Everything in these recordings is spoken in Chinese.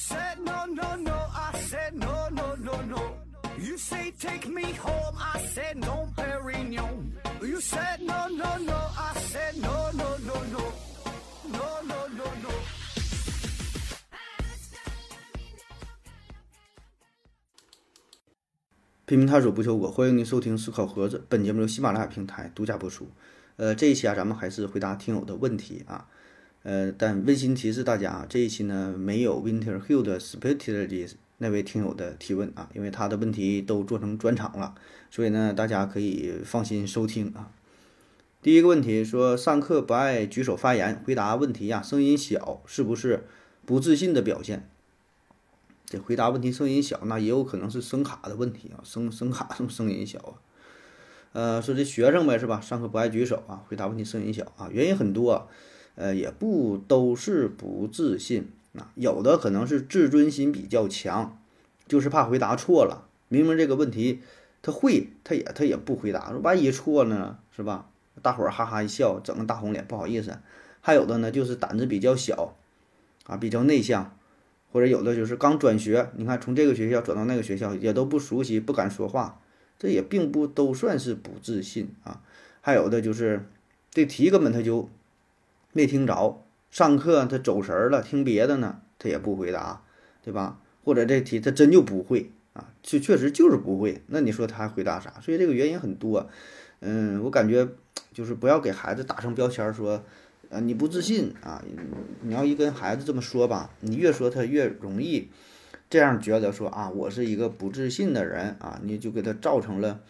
said no, no, no. I said no, no, no, no. You say take me home. I said no, Perignon. You said no, no, no. I said no, no, no, no. No, no, no, no. 拼命探索不求果，欢迎您收听思考盒子。本节目由喜马拉雅平台独家播出。呃，这一期啊，咱们还是回答听友的问题啊。呃，但温馨提示大家啊，这一期呢没有 Winter Hill 的 Spirituality 那位听友的提问啊，因为他的问题都做成专场了，所以呢，大家可以放心收听啊。第一个问题说，上课不爱举手发言，回答问题呀，声音小，是不是不自信的表现？这回答问题声音小，那也有可能是声卡的问题啊，声声卡声声音小啊。呃，说这学生呗是吧？上课不爱举手啊，回答问题声音小啊，原因很多啊，呃，也不都是不自信啊，有的可能是自尊心比较强，就是怕回答错了。明明这个问题他会，他也他也不回答，万一错了呢，是吧？大伙儿哈哈一笑，整个大红脸，不好意思。还有的呢，就是胆子比较小啊，比较内向。或者有的就是刚转学，你看从这个学校转到那个学校也都不熟悉，不敢说话，这也并不都算是不自信啊。还有的就是这题根本他就没听着，上课他走神儿了，听别的呢，他也不回答，对吧？或者这题他真就不会啊，确确实就是不会，那你说他回答啥？所以这个原因很多，嗯，我感觉就是不要给孩子打上标签说。啊，你不自信啊？你要一跟孩子这么说吧，你越说他越容易这样觉得说啊，我是一个不自信的人啊，你就给他造成了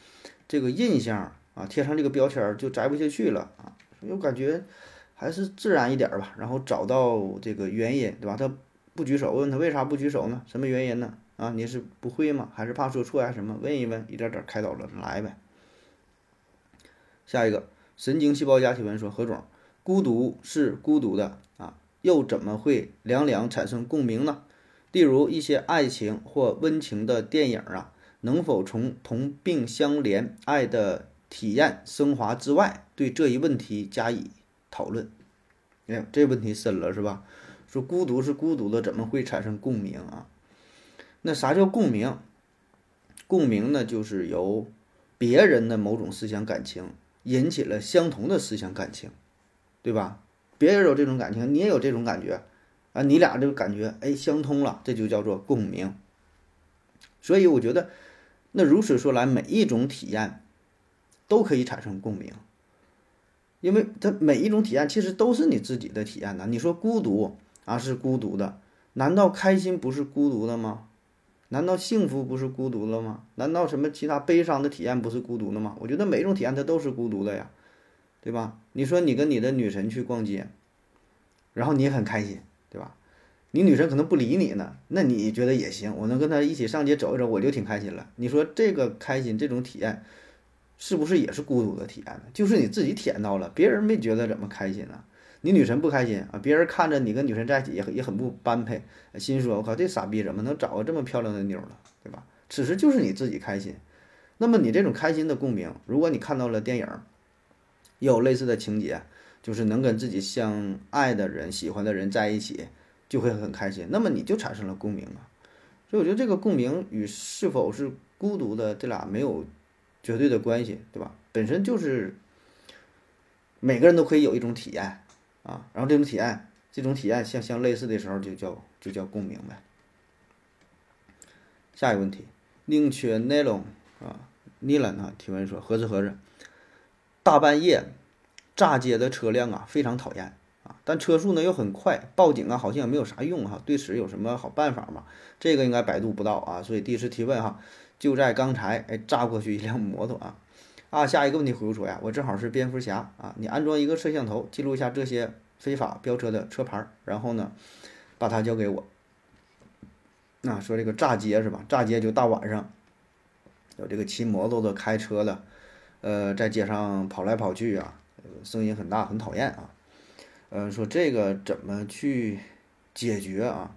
这个印象啊，贴上这个标签就摘不下去了啊。所以我感觉还是自然一点吧，然后找到这个原因，对吧？他不举手，问他为啥不举手呢？什么原因呢？啊，你是不会吗？还是怕说错呀？什么？问一问，一点点开导了，来呗。下一个神经细胞家提问说何总。孤独是孤独的啊，又怎么会两两产生共鸣呢？例如一些爱情或温情的电影啊，能否从同病相怜、爱的体验升华之外，对这一问题加以讨论？哎，这问题深了是吧？说孤独是孤独的，怎么会产生共鸣啊？那啥叫共鸣？共鸣呢，就是由别人的某种思想感情引起了相同的思想感情。对吧？别人有这种感情，你也有这种感觉，啊，你俩这个感觉哎相通了，这就叫做共鸣。所以我觉得，那如此说来，每一种体验都可以产生共鸣，因为它每一种体验其实都是你自己的体验呢。你说孤独啊是孤独的，难道开心不是孤独的吗？难道幸福不是孤独的吗？难道什么其他悲伤的体验不是孤独的吗？我觉得每一种体验它都是孤独的呀。对吧？你说你跟你的女神去逛街，然后你很开心，对吧？你女神可能不理你呢，那你觉得也行，我能跟她一起上街走一走，我就挺开心了。你说这个开心这种体验，是不是也是孤独的体验呢？就是你自己体验到了，别人没觉得怎么开心呢？你女神不开心啊，别人看着你跟女神在一起也很也很不般配，心说我靠，这傻逼怎么能找个这么漂亮的妞呢，对吧？此时就是你自己开心，那么你这种开心的共鸣，如果你看到了电影。也有类似的情节，就是能跟自己相爱的人、喜欢的人在一起，就会很开心。那么你就产生了共鸣啊。所以我觉得这个共鸣与是否是孤独的这俩没有绝对的关系，对吧？本身就是每个人都可以有一种体验啊。然后这种体验，这种体验相相类似的时候，就叫就叫共鸣呗。下一个问题，宁缺内隆啊，尼兰啊提问说：何子何子？大半夜，炸街的车辆啊，非常讨厌啊！但车速呢又很快，报警啊好像也没有啥用哈。对此有什么好办法吗？这个应该百度不到啊，所以第一次提问哈。就在刚才，哎，炸过去一辆摩托啊！啊，下一个问题回复说呀，我正好是蝙蝠侠啊，你安装一个摄像头，记录一下这些非法飙车的车牌，然后呢，把它交给我。那说这个炸街是吧？炸街就大晚上，有这个骑摩托的、开车的。呃，在街上跑来跑去啊，声音很大，很讨厌啊。呃，说这个怎么去解决啊？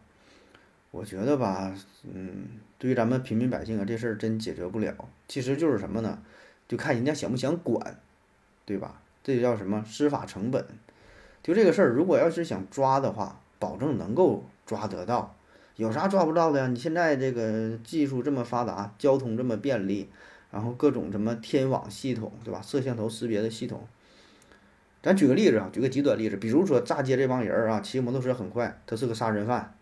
我觉得吧，嗯，对于咱们平民百姓啊，这事儿真解决不了。其实就是什么呢？就看人家想不想管，对吧？这就叫什么司法成本。就这个事儿，如果要是想抓的话，保证能够抓得到。有啥抓不到的呀？你现在这个技术这么发达，交通这么便利，然后各种什么天网系统，对吧？摄像头识别的系统。咱举个例子啊，举个极端例子，比如说炸街这帮人儿啊，骑摩托车很快，他是个杀人犯，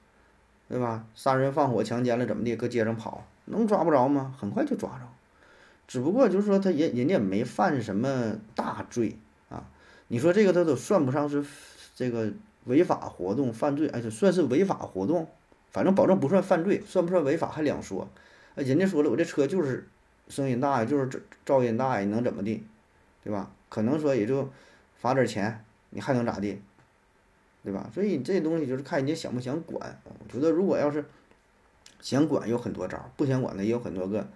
对吧？杀人放火强奸了怎么的，搁街上跑，能抓不着吗？很快就抓着。只不过就是说他人人家也没犯什么大罪啊。你说这个他都算不上是这个违法活动犯罪，哎，就算是违法活动，反正保证不算犯罪，算不算违法还两说。人家说了，我这车就是声音大呀，就是噪音大呀，能怎么地，对吧？可能说也就。罚点钱，你还能咋地，对吧？所以这东西就是看人家想不想管。我觉得如果要是想管，有很多招；不想管的也有很多个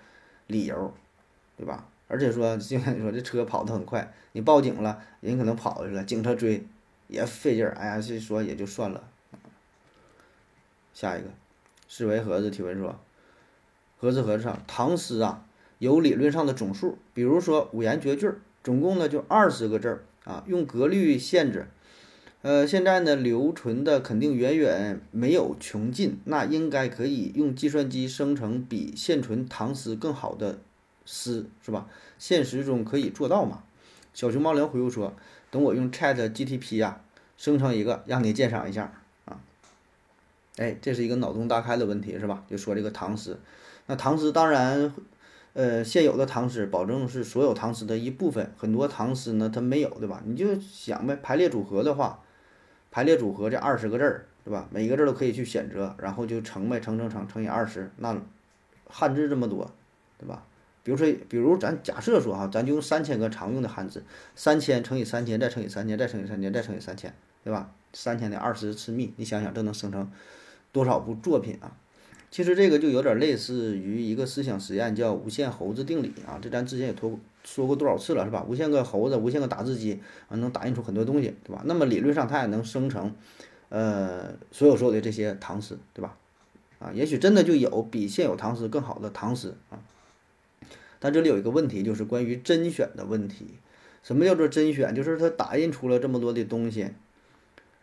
理由，对吧？而且说，就像你说这车跑得很快，你报警了，人可能跑去了，警车追也费劲儿。哎呀，这说也就算了。下一个，四维盒子提问说：盒子盒子上，唐诗啊有理论上的总数，比如说五言绝句，总共呢就二十个字儿。啊，用格律限制，呃，现在呢留存的肯定远远没有穷尽，那应该可以用计算机生成比现存唐诗更好的诗，是吧？现实中可以做到吗？小熊猫粮回复说：“等我用 Chat GTP 呀生成一个，让你鉴赏一下啊。”哎，这是一个脑洞大开的问题，是吧？就说这个唐诗，那唐诗当然。呃，现有的唐诗保证是所有唐诗的一部分，很多唐诗呢它没有，对吧？你就想呗，排列组合的话，排列组合这二十个字儿，对吧？每一个字儿都可以去选择，然后就乘呗，乘乘乘乘以二十，那汉字这么多，对吧？比如说，比如咱假设说哈，咱就用三千个常用的汉字，三千乘以三千，再乘以三千，再乘以三千，再乘以三千，对吧？三千的二十次幂，你想想这能生成多少部作品啊？其实这个就有点类似于一个思想实验，叫无限猴子定理啊。这咱之前也说说过多少次了，是吧？无限个猴子，无限个打字机啊，能打印出很多东西，对吧？那么理论上它也能生成，呃，所有所有的这些唐诗，对吧？啊，也许真的就有比现有唐诗更好的唐诗啊。但这里有一个问题，就是关于甄选的问题。什么叫做甄选？就是它打印出了这么多的东西。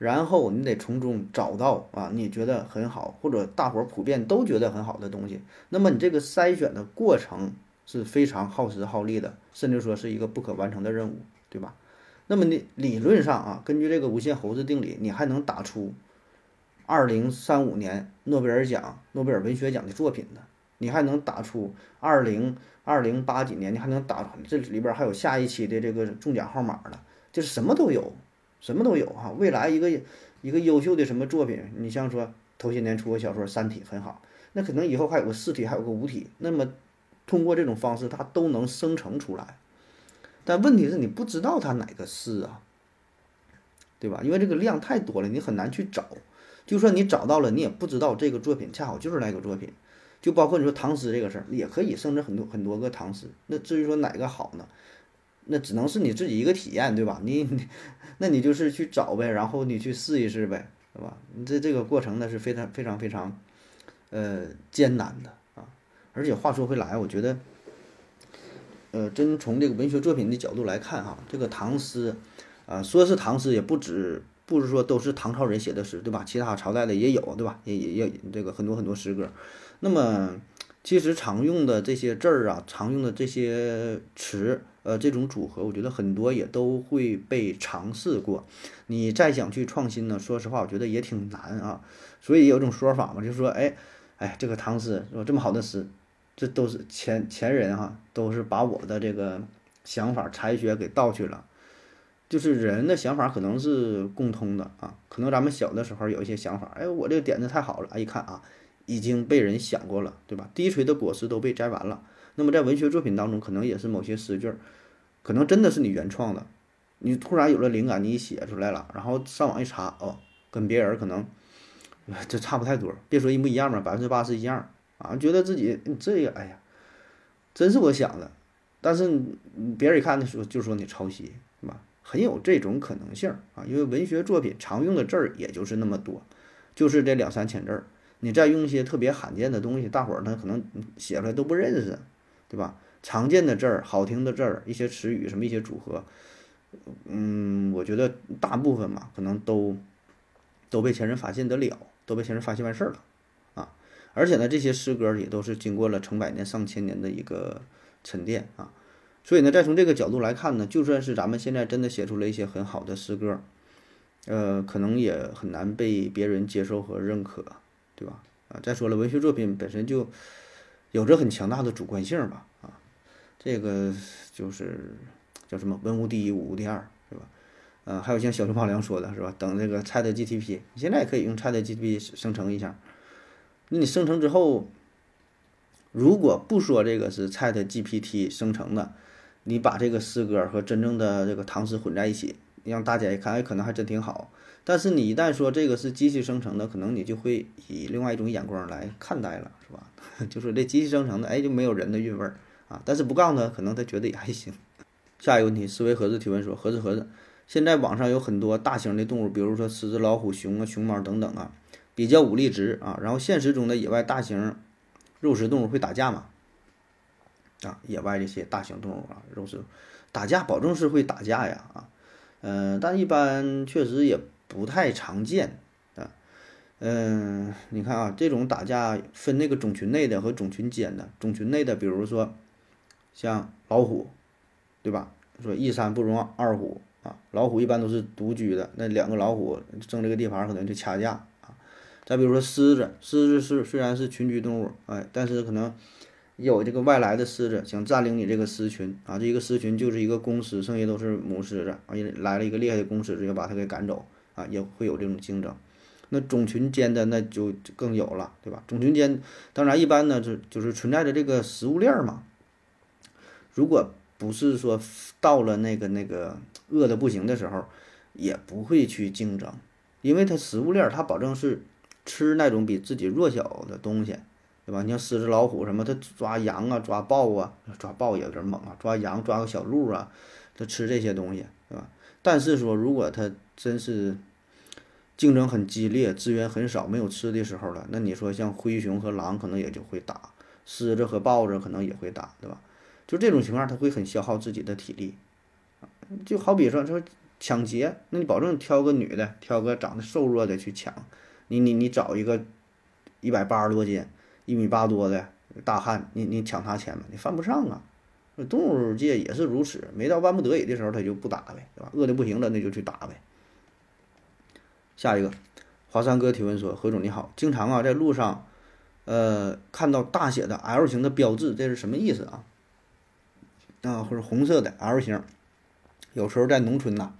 然后你得从中找到啊，你觉得很好，或者大伙儿普遍都觉得很好的东西。那么你这个筛选的过程是非常耗时耗力的，甚至说是一个不可完成的任务，对吧？那么你理论上啊，根据这个无限猴子定理，你还能打出二零三五年诺贝尔奖、诺贝尔文学奖的作品呢？你还能打出二零二零八几年？你还能打这里边还有下一期的这个中奖号码呢？就是什么都有。什么都有哈，未来一个一个优秀的什么作品，你像说头些年出个小说《三体》很好，那可能以后还有个四体，还有个五体，那么通过这种方式，它都能生成出来。但问题是你不知道它哪个是啊，对吧？因为这个量太多了，你很难去找。就算你找到了，你也不知道这个作品恰好就是那个作品。就包括你说唐诗这个事儿，也可以生成很多很多个唐诗。那至于说哪个好呢？那只能是你自己一个体验，对吧？你，那你就是去找呗，然后你去试一试呗，对吧？你这这个过程呢是非常非常非常，呃，艰难的啊。而且话说回来，我觉得，呃，真从这个文学作品的角度来看哈，这个唐诗，啊，说是唐诗也不止，不是说都是唐朝人写的诗，对吧？其他朝代的也有，对吧？也也也这个很多很多诗歌。那么其实常用的这些字儿啊，常用的这些词。呃，这种组合，我觉得很多也都会被尝试过。你再想去创新呢，说实话，我觉得也挺难啊。所以有种说法嘛，就是说，哎，哎，这个唐诗说这么好的诗，这都是前前人哈，都是把我的这个想法、才学给盗去了。就是人的想法可能是共通的啊，可能咱们小的时候有一些想法，哎，我这个点子太好了，哎，一看啊，已经被人想过了，对吧？低垂的果实都被摘完了。那么在文学作品当中，可能也是某些诗句儿，可能真的是你原创的，你突然有了灵感，你写出来了，然后上网一查，哦，跟别人可能这差不太多，别说一模一样吧，百分之八十一样啊，觉得自己这个，哎呀，真是我想的，但是别人一看的时候就说你抄袭，是吧？很有这种可能性啊，因为文学作品常用的字儿也就是那么多，就是这两三千字儿，你再用一些特别罕见的东西，大伙儿呢可能写出来都不认识。对吧？常见的字儿、好听的字儿、一些词语，什么一些组合，嗯，我觉得大部分嘛，可能都都被前人发现得了，都被前人发现完事儿了，啊。而且呢，这些诗歌也都是经过了成百年、上千年的一个沉淀啊。所以呢，再从这个角度来看呢，就算是咱们现在真的写出了一些很好的诗歌，呃，可能也很难被别人接受和认可，对吧？啊，再说了，文学作品本身就有着很强大的主观性吧，啊，这个就是叫什么“文无第一，武无第二”，是吧？呃，还有像小熊猫良说的是吧？等这个 ChatGPT，现在也可以用 ChatGPT 生成一下，那你生成之后，如果不说这个是 ChatGPT 生成的，你把这个诗歌和真正的这个唐诗混在一起，让大家一看，哎，可能还真挺好。但是你一旦说这个是机器生成的，可能你就会以另外一种眼光来看待了，就说这机器生成的，哎，就没有人的韵味儿啊。但是不告诉他，可能他觉得也还行。下一个问题，思维盒子提问说，盒子盒子，现在网上有很多大型的动物，比如说狮子、老虎、熊啊、熊猫等等啊，比较武力值啊。然后现实中的野外大型肉食动物会打架吗？啊，野外这些大型动物啊，肉食打架，保证是会打架呀啊，嗯，但一般确实也不太常见，嗯，你看啊，这种打架分那个种群内的和种群间的，种群内的，比如说像老虎，对吧？说一山不容二虎啊，老虎一般都是独居的，那两个老虎争这个地盘可能就掐架啊。再比如说狮子，狮子是虽然是群居动物，哎，但是可能。有这个外来的狮子想占领你这个狮群啊，这一个狮群就是一个公狮，剩下都是母狮子，啊，来了一个厉害的公狮子，要把它给赶走啊，也会有这种竞争。那种群间的那就更有了，对吧？种群间当然一般呢，就就是存在着这个食物链嘛。如果不是说到了那个那个饿的不行的时候，也不会去竞争，因为它食物链它保证是吃那种比自己弱小的东西。对吧？你像狮子、老虎什么，它抓羊啊、抓豹啊，抓豹也有点猛啊。抓羊、抓个小鹿啊，它吃这些东西，对吧？但是说，如果它真是竞争很激烈、资源很少、没有吃的时候了，那你说像灰熊和狼可能也就会打，狮子和豹子可能也会打，对吧？就这种情况，它会很消耗自己的体力。就好比说说抢劫，那你保证挑个女的，挑个长得瘦弱的去抢，你你你找一个一百八十多斤。一米八多的大汉，你你抢他钱吗？你犯不上啊。动物界也是如此，没到万不得已的时候，他就不打呗，对吧？饿的不行了，那就去打呗。下一个，华山哥提问说：何总你好，经常啊在路上，呃看到大写的 L 型的标志，这是什么意思啊？啊，或者红色的 L 型，有时候在农村呐。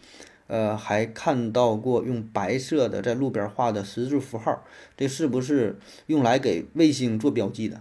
呃，还看到过用白色的在路边画的十字符号，这是不是用来给卫星做标记的？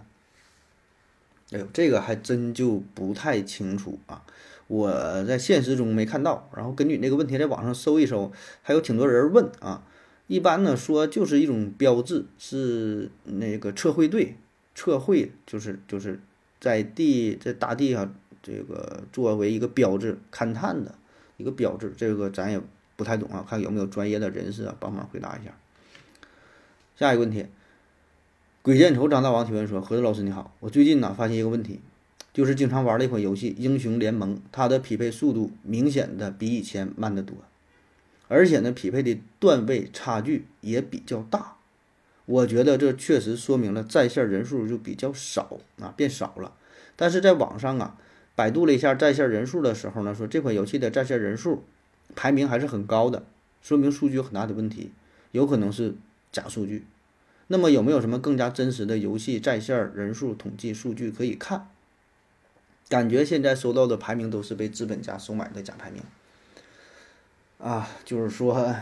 哎呦，这个还真就不太清楚啊！我在现实中没看到，然后根据那个问题在网上搜一搜，还有挺多人问啊。一般呢说就是一种标志，是那个测绘队测绘，就是就是在地在大地上这个作为一个标志勘探的。一个标志，这个咱也不太懂啊，看有没有专业的人士啊帮忙回答一下。下一个问题，鬼见愁张大王提问说：何子老师你好，我最近呢发现一个问题，就是经常玩的一款游戏《英雄联盟》，它的匹配速度明显的比以前慢得多，而且呢匹配的段位差距也比较大。我觉得这确实说明了在线人数就比较少啊，变少了。但是在网上啊。百度了一下在线人数的时候呢，说这款游戏的在线人数排名还是很高的，说明数据有很大的问题，有可能是假数据。那么有没有什么更加真实的游戏在线人数统计数据可以看？感觉现在收到的排名都是被资本家收买的假排名啊，就是说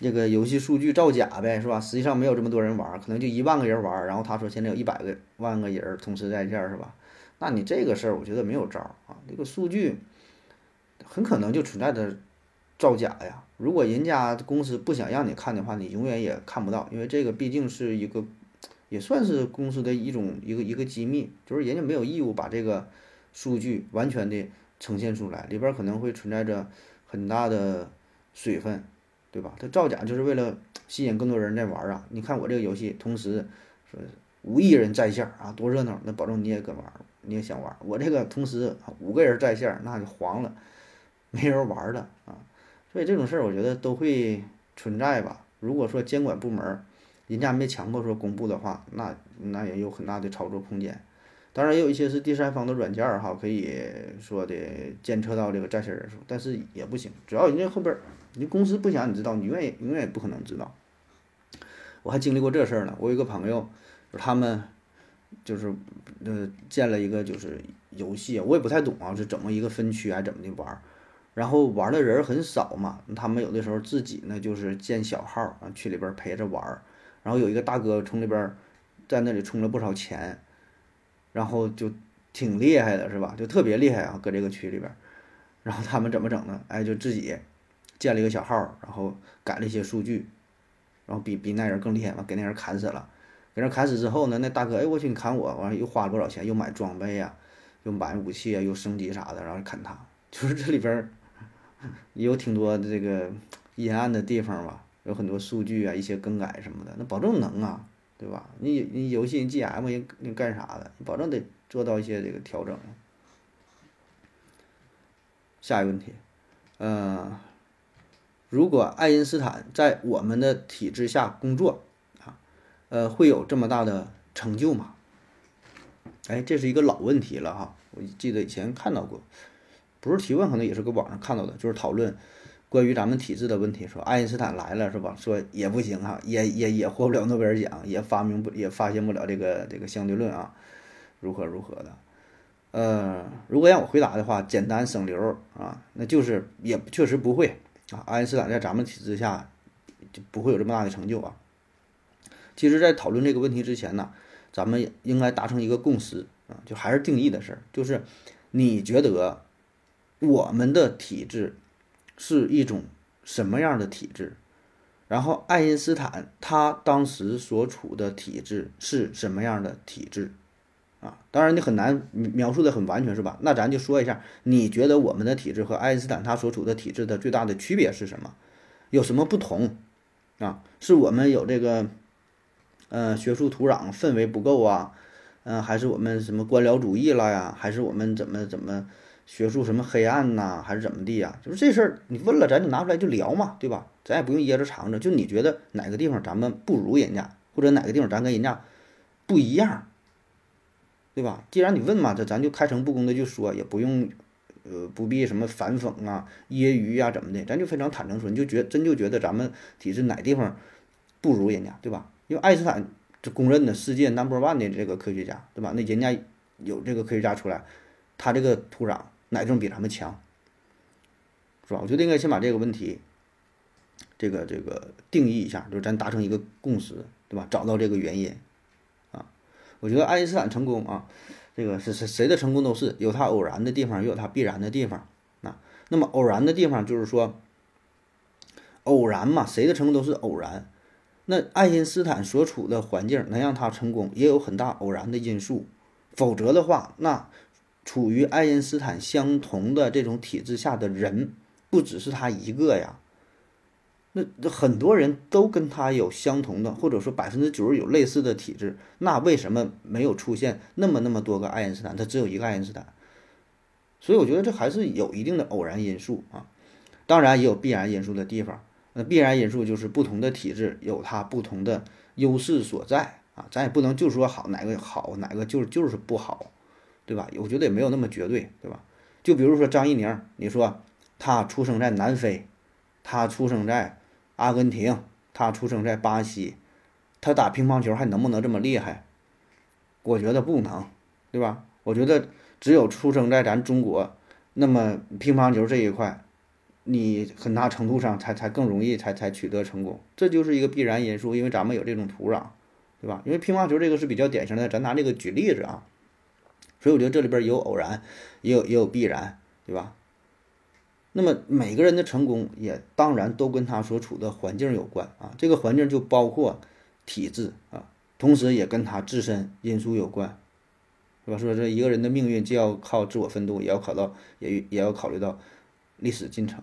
这个游戏数据造假呗，是吧？实际上没有这么多人玩，可能就一万个人玩，然后他说现在有一百个万个人同时在线，是吧？那你这个事儿，我觉得没有招儿啊。这个数据很可能就存在着造假呀。如果人家公司不想让你看的话，你永远也看不到，因为这个毕竟是一个也算是公司的一种一个一个机密，就是人家没有义务把这个数据完全的呈现出来，里边可能会存在着很大的水分，对吧？它造假就是为了吸引更多人在玩啊。你看我这个游戏，同时说五亿人在线啊，多热闹，那保证你也跟玩。你也想玩，我这个同时五个人在线，那就黄了，没人玩了啊！所以这种事儿，我觉得都会存在吧。如果说监管部门人家没强迫说公布的话，那那也有很大的操作空间。当然，也有一些是第三方的软件儿哈，可以说的监测到这个在线人数，但是也不行。主要人家后边儿，你公司不想你知道，你愿意永远也不可能知道。我还经历过这事儿呢。我有一个朋友，他们就是呃建了一个就是游戏，我也不太懂啊，是怎么一个分区还怎么的玩儿。然后玩的人很少嘛，他们有的时候自己呢就是建小号啊，去里边陪着玩儿。然后有一个大哥从里边在那里充了不少钱。然后就挺厉害的，是吧？就特别厉害啊，搁这个区里边。然后他们怎么整呢？哎，就自己建了一个小号，然后改了一些数据，然后比比那人更厉害嘛，给那人砍死了。给人砍死之后呢，那大哥，哎，我去，你砍我，完了又花了多少钱？又买装备呀，又买武器啊，又升级啥的，然后砍他。就是这里边也 有挺多这个阴暗的地方吧，有很多数据啊，一些更改什么的，那保证能啊。对吧？你你游戏 GM 人你干啥的？你保证得做到一些这个调整。下一个问题，呃，如果爱因斯坦在我们的体制下工作啊，呃，会有这么大的成就吗？哎，这是一个老问题了哈，我记得以前看到过，不是提问，可能也是搁网上看到的，就是讨论。关于咱们体制的问题，说爱因斯坦来了是吧？说也不行哈，也也也获不了诺贝尔奖，也发明不也发现不了这个这个相对论啊，如何如何的？呃，如果让我回答的话，简单省流啊，那就是也确实不会啊。爱因斯坦在咱们体制下就不会有这么大的成就啊。其实，在讨论这个问题之前呢，咱们应该达成一个共识啊，就还是定义的事儿，就是你觉得我们的体制。是一种什么样的体制？然后爱因斯坦他当时所处的体制是什么样的体制？啊，当然你很难描述的很完全，是吧？那咱就说一下，你觉得我们的体制和爱因斯坦他所处的体制的最大的区别是什么？有什么不同？啊，是我们有这个，呃，学术土壤氛围不够啊？嗯，还是我们什么官僚主义了呀？还是我们怎么怎么？学术什么黑暗呐，还是怎么地呀？就是这事儿，你问了，咱就拿出来就聊嘛，对吧？咱也不用掖着藏着。就你觉得哪个地方咱们不如人家，或者哪个地方咱跟人家不一样，对吧？既然你问嘛，这咱就开诚布公的就说，也不用，呃，不必什么反讽啊、揶揄呀，怎么的，咱就非常坦诚说，你就觉真就觉得咱们体制哪地方不如人家，对吧？因为爱因斯坦这公认的世界 number one 的这个科学家，对吧？那人家有这个科学家出来，他这个土壤。哪种比咱们强，是吧？我觉得应该先把这个问题，这个这个定义一下，就是咱达成一个共识，对吧？找到这个原因，啊，我觉得爱因斯坦成功啊，这个是谁谁的成功都是有他偶然的地方，也有他必然的地方，啊，那么偶然的地方就是说，偶然嘛，谁的成功都是偶然，那爱因斯坦所处的环境能让他成功，也有很大偶然的因素，否则的话，那。处于爱因斯坦相同的这种体制下的人，不只是他一个呀。那很多人都跟他有相同的，或者说百分之九十有类似的体质，那为什么没有出现那么那么多个爱因斯坦？他只有一个爱因斯坦。所以我觉得这还是有一定的偶然因素啊。当然也有必然因素的地方。那必然因素就是不同的体质有它不同的优势所在啊。咱也不能就说好哪个好，哪个就就是不好。对吧？我觉得也没有那么绝对，对吧？就比如说张怡宁，你说他出生在南非，他出生在阿根廷，他出生在巴西，他打乒乓球还能不能这么厉害？我觉得不能，对吧？我觉得只有出生在咱中国，那么乒乓球这一块，你很大程度上才才更容易才才取得成功，这就是一个必然因素，因为咱们有这种土壤，对吧？因为乒乓球这个是比较典型的，咱拿这个举例子啊。所以我觉得这里边有偶然，也有也有必然，对吧？那么每个人的成功也当然都跟他所处的环境有关啊，这个环境就包括体制啊，同时也跟他自身因素有关，是吧？说这一个人的命运既要靠自我奋斗，也要考到也也要考虑到历史进程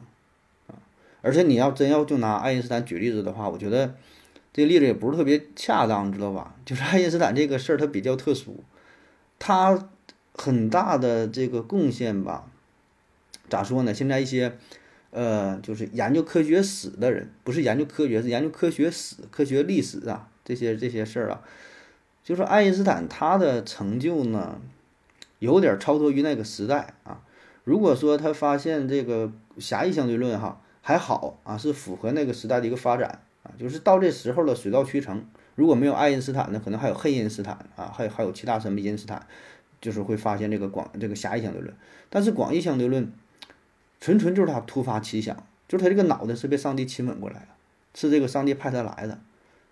啊。而且你要真要就拿爱因斯坦举例子的话，我觉得这个例子也不是特别恰当，知道吧？就是爱因斯坦这个事儿，他比较特殊，他。很大的这个贡献吧，咋说呢？现在一些，呃，就是研究科学史的人，不是研究科学，是研究科学史、科学历史啊，这些这些事儿啊，就说爱因斯坦他的成就呢，有点超脱于那个时代啊。如果说他发现这个狭义相对论哈还好啊，是符合那个时代的一个发展啊，就是到这时候了，水到渠成。如果没有爱因斯坦呢，可能还有黑因斯坦啊，还有还有其他什么因斯坦，就是会发现这个广这个狭义相对论。但是广义相对论，纯纯就是他突发奇想，就是他这个脑袋是被上帝亲吻过来的，是这个上帝派他来的。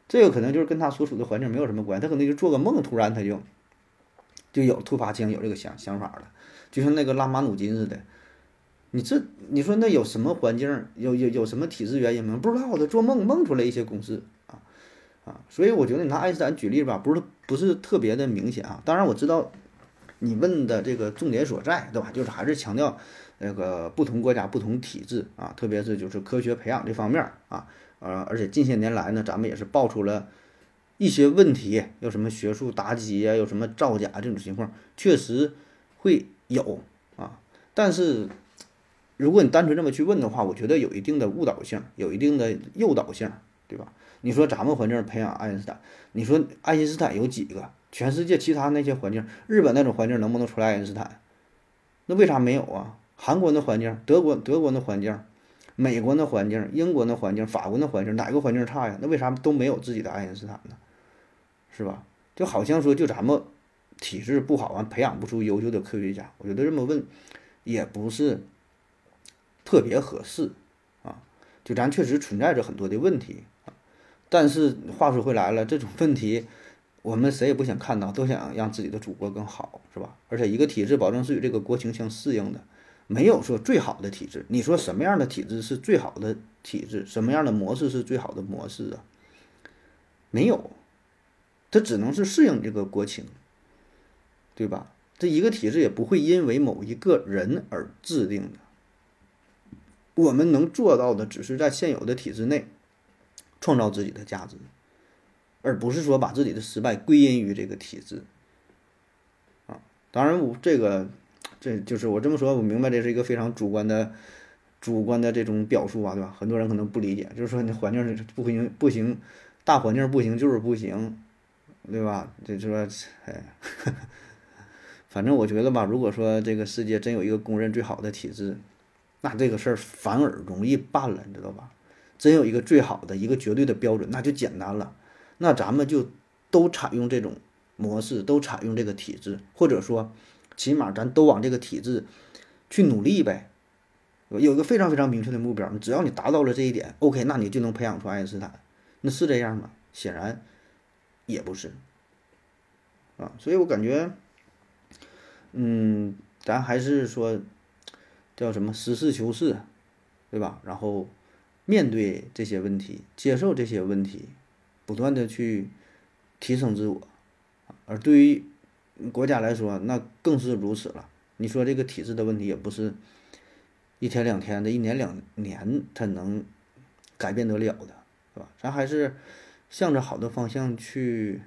这个可能就是跟他所处的环境没有什么关系，他可能就做个梦，突然他就就有突发奇想，有这个想想法了，就像那个拉马努金似的。你这你说那有什么环境，有有有什么体质原因吗？不知道，他做梦梦出来一些公式啊啊，所以我觉得你拿爱因斯坦举例吧，不是不是特别的明显啊。当然我知道你问的这个重点所在，对吧？就是还是强调那个不同国家不同体制啊，特别是就是科学培养这方面啊。呃，而且近些年来呢，咱们也是爆出了一些问题，有什么学术打击呀，有什么造假这种情况，确实会有啊。但是，如果你单纯这么去问的话，我觉得有一定的误导性，有一定的诱导性，对吧？你说咱们环境培养爱因斯坦，你说爱因斯坦有几个？全世界其他那些环境，日本那种环境能不能出来爱因斯坦？那为啥没有啊？韩国那环境，德国德国那环境。美国那环境，英国那环境，法国那环境，哪个环境差呀？那为啥都没有自己的爱因斯坦呢？是吧？就好像说，就咱们体质不好，完培养不出优秀的科学家。我觉得这么问也不是特别合适啊。就咱确实存在着很多的问题啊。但是话说回来了，这种问题我们谁也不想看到，都想让自己的祖国更好，是吧？而且一个体制保证是与这个国情相适应的。没有说最好的体制，你说什么样的体制是最好的体制？什么样的模式是最好的模式啊？没有，它只能是适应这个国情，对吧？这一个体制也不会因为某一个人而制定的。我们能做到的，只是在现有的体制内创造自己的价值，而不是说把自己的失败归因于这个体制。啊，当然我这个。这就是我这么说，我明白这是一个非常主观的、主观的这种表述啊，对吧？很多人可能不理解，就是说你环境是不行，不行，大环境不行就是不行，对吧？这说，哎，反正我觉得吧，如果说这个世界真有一个公认最好的体制，那这个事儿反而容易办了，你知道吧？真有一个最好的一个绝对的标准，那就简单了，那咱们就都采用这种模式，都采用这个体制，或者说。起码咱都往这个体制去努力呗，有一个非常非常明确的目标。只要你达到了这一点，OK，那你就能培养出爱因斯坦。那是这样吗？显然也不是啊。所以我感觉，嗯，咱还是说叫什么实事求是，对吧？然后面对这些问题，接受这些问题，不断的去提升自我。而对于国家来说，那更是如此了。你说这个体制的问题，也不是一天两天的，一年两年它能改变得了的，是吧？咱还是向着好的方向去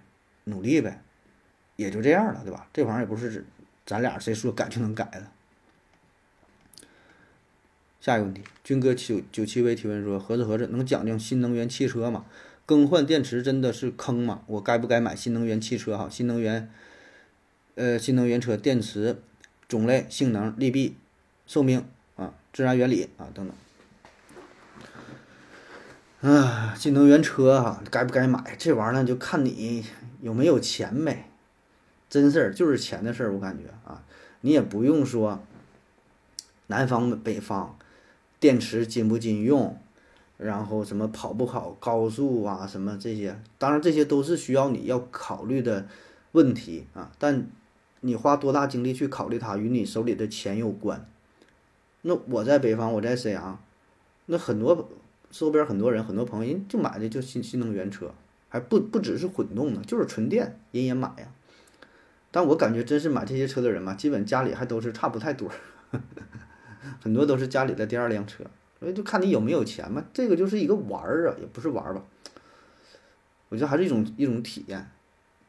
努力呗，也就这样了，对吧？这玩意儿也不是咱俩谁说改就能改的。下一个问题，军哥九九七微提问说：合着合着能讲讲新能源汽车吗？更换电池真的是坑吗？我该不该买新能源汽车？哈，新能源。呃，新能源车电池种类、性能、利弊、寿命啊、自然原理啊等等。啊，新能源车哈，该不该买？这玩意儿呢，就看你有没有钱呗。真事儿就是钱的事儿，我感觉啊，你也不用说南方北方电池经不经用，然后什么跑不跑高速啊，什么这些，当然这些都是需要你要考虑的问题啊，但。你花多大精力去考虑它，与你手里的钱有关。那我在北方，我在沈阳，那很多周边很多人，很多朋友人就买的就新新能源车，还不不只是混动的，就是纯电，人也买呀。但我感觉真是买这些车的人嘛，基本家里还都是差不太多，很多都是家里的第二辆车，所以就看你有没有钱嘛。这个就是一个玩儿啊，也不是玩儿吧，我觉得还是一种一种体验。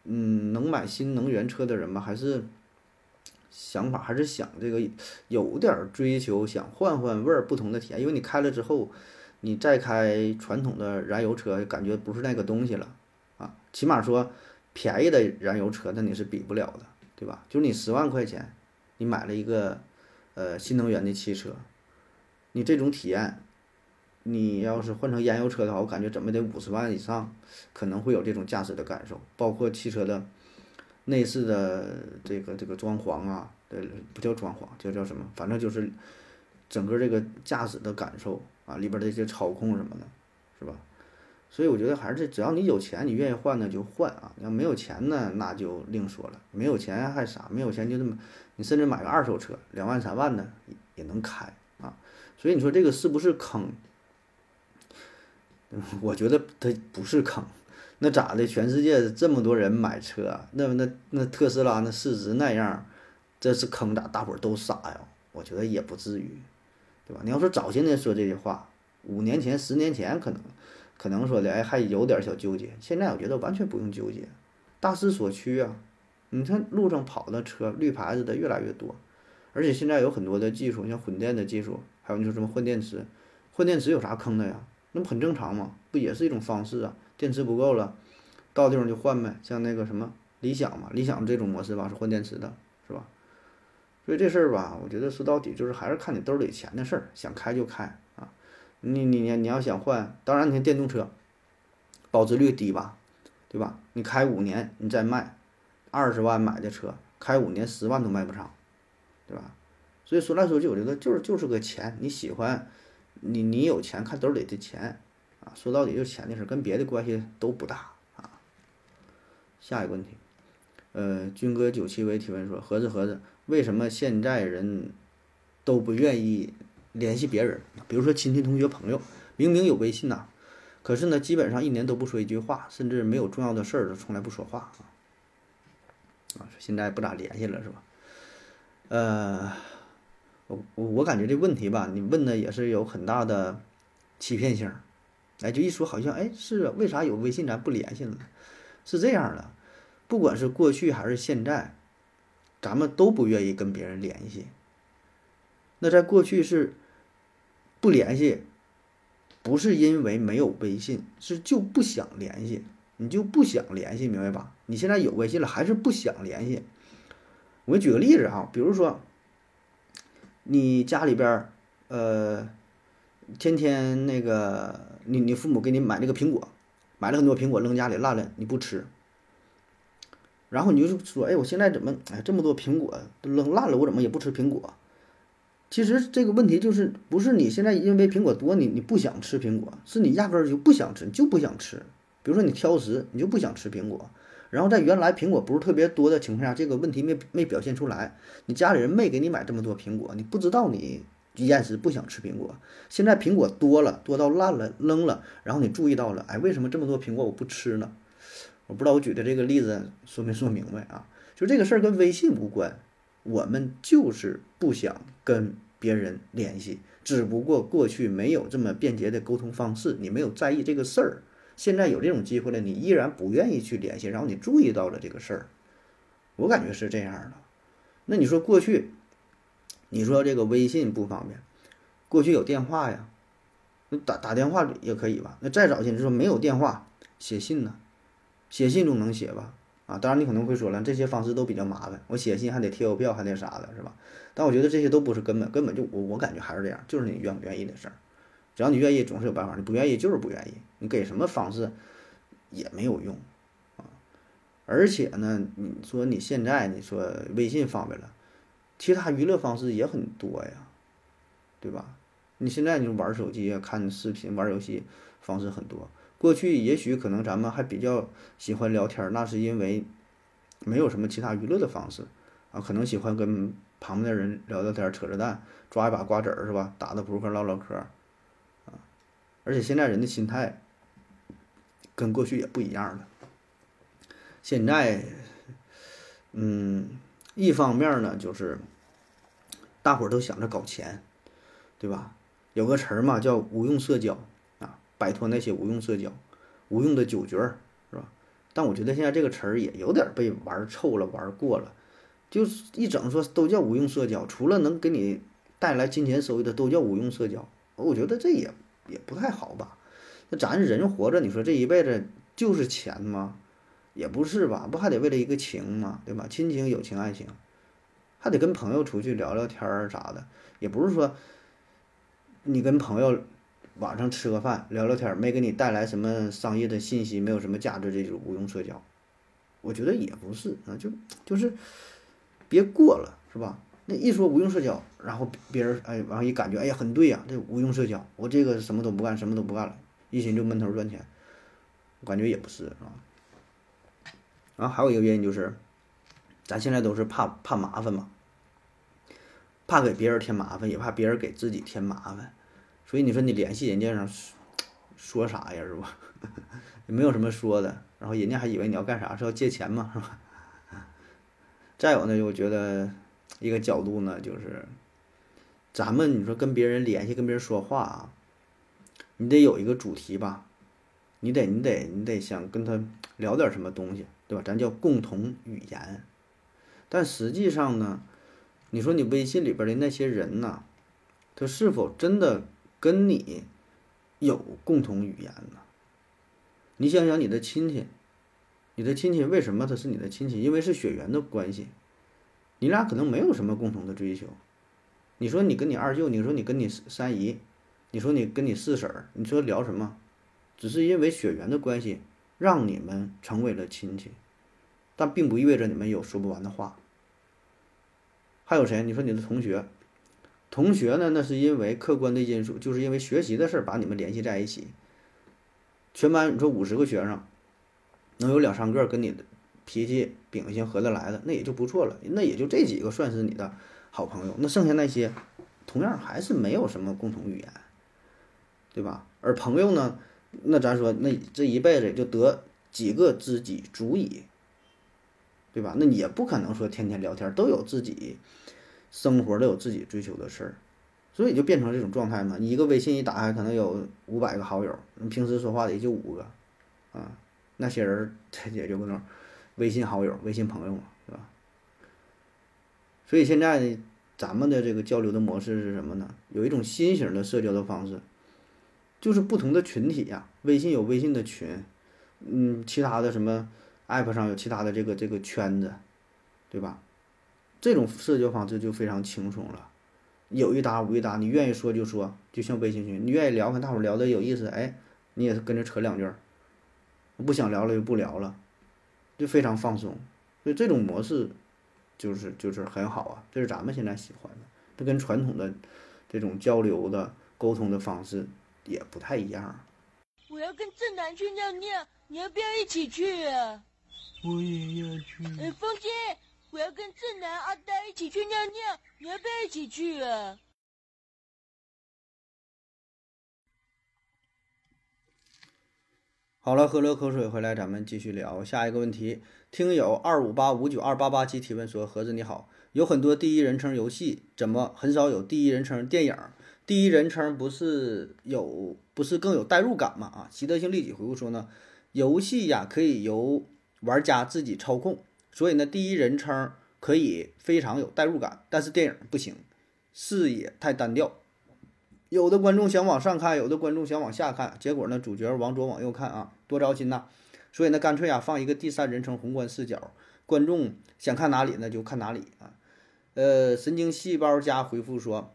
嗯，能买新能源车的人吧，还是想法还是想这个有点追求，想换换味儿，不同的体验。因为你开了之后，你再开传统的燃油车，感觉不是那个东西了啊。起码说便宜的燃油车，那你是比不了的，对吧？就是你十万块钱，你买了一个呃新能源的汽车，你这种体验，你要是换成燃油车的话，我感觉怎么得五十万以上，可能会有这种驾驶的感受，包括汽车的内饰的这个这个装潢啊，呃，不叫装潢，叫叫什么？反正就是整个这个驾驶的感受啊，里边的一些操控什么的，是吧？所以我觉得还是只要你有钱，你愿意换呢就换啊。你要没有钱呢，那就另说了。没有钱还啥？没有钱就这么，你甚至买个二手车，两万三万的也能开。所以你说这个是不是坑？我觉得它不是坑。那咋的？全世界这么多人买车，那那那特斯拉那市值那样，这是坑咋？大伙儿都傻呀？我觉得也不至于，对吧？你要说早些年说这些话，五年前、十年前可能。可能说的哎，还有点小纠结。现在我觉得完全不用纠结，大势所趋啊！你看路上跑的车，绿牌子的越来越多，而且现在有很多的技术，像混电的技术，还有你说什么换电池，换电池有啥坑的呀？那不很正常吗？不也是一种方式啊？电池不够了，到地方就换呗。像那个什么理想嘛，理想这种模式吧是换电池的，是吧？所以这事儿吧，我觉得说到底就是还是看你兜里钱的事儿，想开就开。你你你你要想换，当然你看电动车，保值率低吧，对吧？你开五年你再卖，二十万买的车，开五年十万都卖不上，对吧？所以说来说去，我觉得就是就是个钱，你喜欢，你你有钱看兜里的钱，啊，说到底就是钱的事，跟别的关系都不大啊。下一个问题，呃，军哥九七为提问说，盒子盒子，为什么现在人都不愿意？联系别人，比如说亲戚、同学、朋友，明明有微信呐，可是呢，基本上一年都不说一句话，甚至没有重要的事儿都从来不说话啊。啊，现在不咋联系了是吧？呃，我我感觉这问题吧，你问的也是有很大的欺骗性。哎，就一说好像哎是啊，为啥有微信咱不联系了？是这样的，不管是过去还是现在，咱们都不愿意跟别人联系。那在过去是。不联系，不是因为没有微信，是就不想联系，你就不想联系，明白吧？你现在有微信了，还是不想联系。我举个例子啊，比如说，你家里边儿，呃，天天那个，你你父母给你买那个苹果，买了很多苹果扔家里烂了，你不吃，然后你就说，哎，我现在怎么，哎，这么多苹果都扔烂了，我怎么也不吃苹果？其实这个问题就是不是你现在因为苹果多，你你不想吃苹果，是你压根儿就不想吃，你就不想吃。比如说你挑食，你就不想吃苹果。然后在原来苹果不是特别多的情况下，这个问题没没表现出来，你家里人没给你买这么多苹果，你不知道你厌食不想吃苹果。现在苹果多了，多到烂了扔了，然后你注意到了，哎，为什么这么多苹果我不吃呢？我不知道我举的这个例子说没说明白啊？就这个事儿跟微信无关。我们就是不想跟别人联系，只不过过去没有这么便捷的沟通方式，你没有在意这个事儿。现在有这种机会了，你依然不愿意去联系，然后你注意到了这个事儿，我感觉是这样的。那你说过去，你说这个微信不方便，过去有电话呀，那打打电话也可以吧？那再早些，你说没有电话，写信呢？写信总能写吧？啊，当然你可能会说了，这些方式都比较麻烦，我写信还得贴邮票，还得啥的，是吧？但我觉得这些都不是根本，根本就我我感觉还是这样，就是你愿不愿意的事儿。只要你愿意，总是有办法；你不愿意，就是不愿意。你给什么方式也没有用啊。而且呢，你说你现在你说微信方便了，其他娱乐方式也很多呀，对吧？你现在你玩手机、看视频、玩游戏方式很多。过去也许可能咱们还比较喜欢聊天，那是因为没有什么其他娱乐的方式啊，可能喜欢跟旁边的人聊聊天、扯扯淡、抓一把瓜子儿是吧？打打扑克、唠唠嗑。而且现在人的心态跟过去也不一样了。现在，嗯，一方面呢，就是大伙儿都想着搞钱，对吧？有个词儿嘛，叫无用社交。啊摆脱那些无用社交、无用的酒局儿，是吧？但我觉得现在这个词儿也有点被玩臭了、玩过了，就是一整说都叫无用社交，除了能给你带来金钱收益的都叫无用社交，我觉得这也也不太好吧？那咱人活着，你说这一辈子就是钱吗？也不是吧？不还得为了一个情吗？对吧？亲情、友情、爱情，还得跟朋友出去聊聊天儿啥的，也不是说你跟朋友晚上吃个饭聊聊天儿，没给你带来什么商业的信息，没有什么价值，这就无用社交。我觉得也不是啊，就就是别过了，是吧？那一说无用社交，然后别人哎，然后一感觉哎呀很对呀，这无用社交，我这个什么都不干，什么都不干了，一心就闷头赚钱，我感觉也不是，是吧？然后还有一个原因就是，咱现在都是怕怕麻烦嘛，怕给别人添麻烦，也怕别人给自己添麻烦，所以你说你联系人家上说啥呀，是吧？也没有什么说的，然后人家还以为你要干啥，是要借钱嘛，是吧？再有呢，我觉得一个角度呢，就是咱们你说跟别人联系、跟别人说话啊，你得有一个主题吧，你得你得你得想跟他聊点什么东西。对吧？咱叫共同语言，但实际上呢，你说你微信里边的那些人呢，他是否真的跟你有共同语言呢？你想想你的亲戚，你的亲戚为什么他是你的亲戚？因为是血缘的关系，你俩可能没有什么共同的追求。你说你跟你二舅，你说你跟你三姨，你说你跟你四婶儿，你说聊什么？只是因为血缘的关系，让你们成为了亲戚。但并不意味着你们有说不完的话。还有谁？你说你的同学，同学呢？那是因为客观的因素，就是因为学习的事儿把你们联系在一起。全班你说五十个学生，能有两三个跟你的脾气秉性合得来的，那也就不错了。那也就这几个算是你的好朋友。那剩下那些，同样还是没有什么共同语言，对吧？而朋友呢？那咱说，那这一辈子也就得几个知己足矣。对吧？那也不可能说天天聊天，都有自己生活，都有自己追求的事儿，所以就变成这种状态嘛。你一个微信一打开，可能有五百个好友，你平时说话的也就五个，啊，那些人他 也就搁那微信好友、微信朋友嘛，对吧？所以现在咱们的这个交流的模式是什么呢？有一种新型的社交的方式，就是不同的群体呀，微信有微信的群，嗯，其他的什么。app 上有其他的这个这个圈子，对吧？这种社交方式就非常轻松了，有一搭无一搭，你愿意说就说，就像微信群，你愿意聊，跟大伙聊的有意思，哎，你也是跟着扯两句儿，不想聊了就不聊了，就非常放松。所以这种模式就是就是很好啊，这是咱们现在喜欢的，这跟传统的这种交流的沟通的方式也不太一样。我要跟正南去尿尿，你要不要一起去啊？我也要去。哎，风姐，我要跟正南、阿呆一起去尿尿，你要不要一起去啊？好了，喝了口水回来，咱们继续聊下一个问题。听友二五八五九二八八七提问说：“盒子你好，有很多第一人称游戏，怎么很少有第一人称电影？第一人称不是有不是更有代入感吗？”啊，习得性利己回复说呢：“游戏呀，可以由。”玩家自己操控，所以呢，第一人称可以非常有代入感，但是电影不行，视野太单调。有的观众想往上看，有的观众想往下看，结果呢，主角往左往右看啊，多糟心呐！所以呢，干脆啊，放一个第三人称宏观视角，观众想看哪里呢，就看哪里啊。呃，神经细胞家回复说。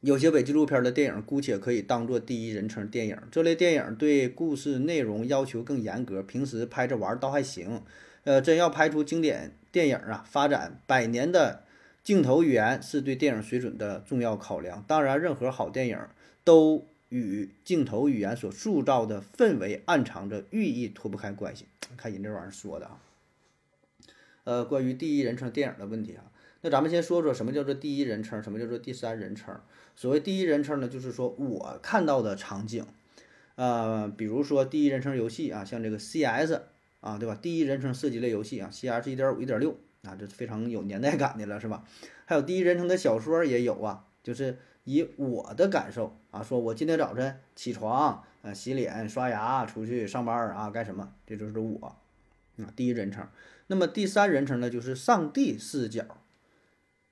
有些伪纪录片的电影，姑且可以当做第一人称电影。这类电影对故事内容要求更严格，平时拍着玩倒还行。呃，真要拍出经典电影啊，发展百年的镜头语言是对电影水准的重要考量。当然，任何好电影都与镜头语言所塑造的氛围暗藏着寓意脱不开关系。看人这玩意儿说的啊。呃，关于第一人称电影的问题啊，那咱们先说说什么叫做第一人称，什么叫做第三人称。所谓第一人称呢，就是说我看到的场景，呃，比如说第一人称游戏啊，像这个 CS 啊，对吧？第一人称射击类游戏啊，CS 一点五、一点六啊，这非常有年代感的了，是吧？还有第一人称的小说也有啊，就是以我的感受啊，说我今天早晨起床，呃，洗脸、刷牙，出去上班啊，干什么？这就是我啊，第一人称。那么第三人称呢，就是上帝视角。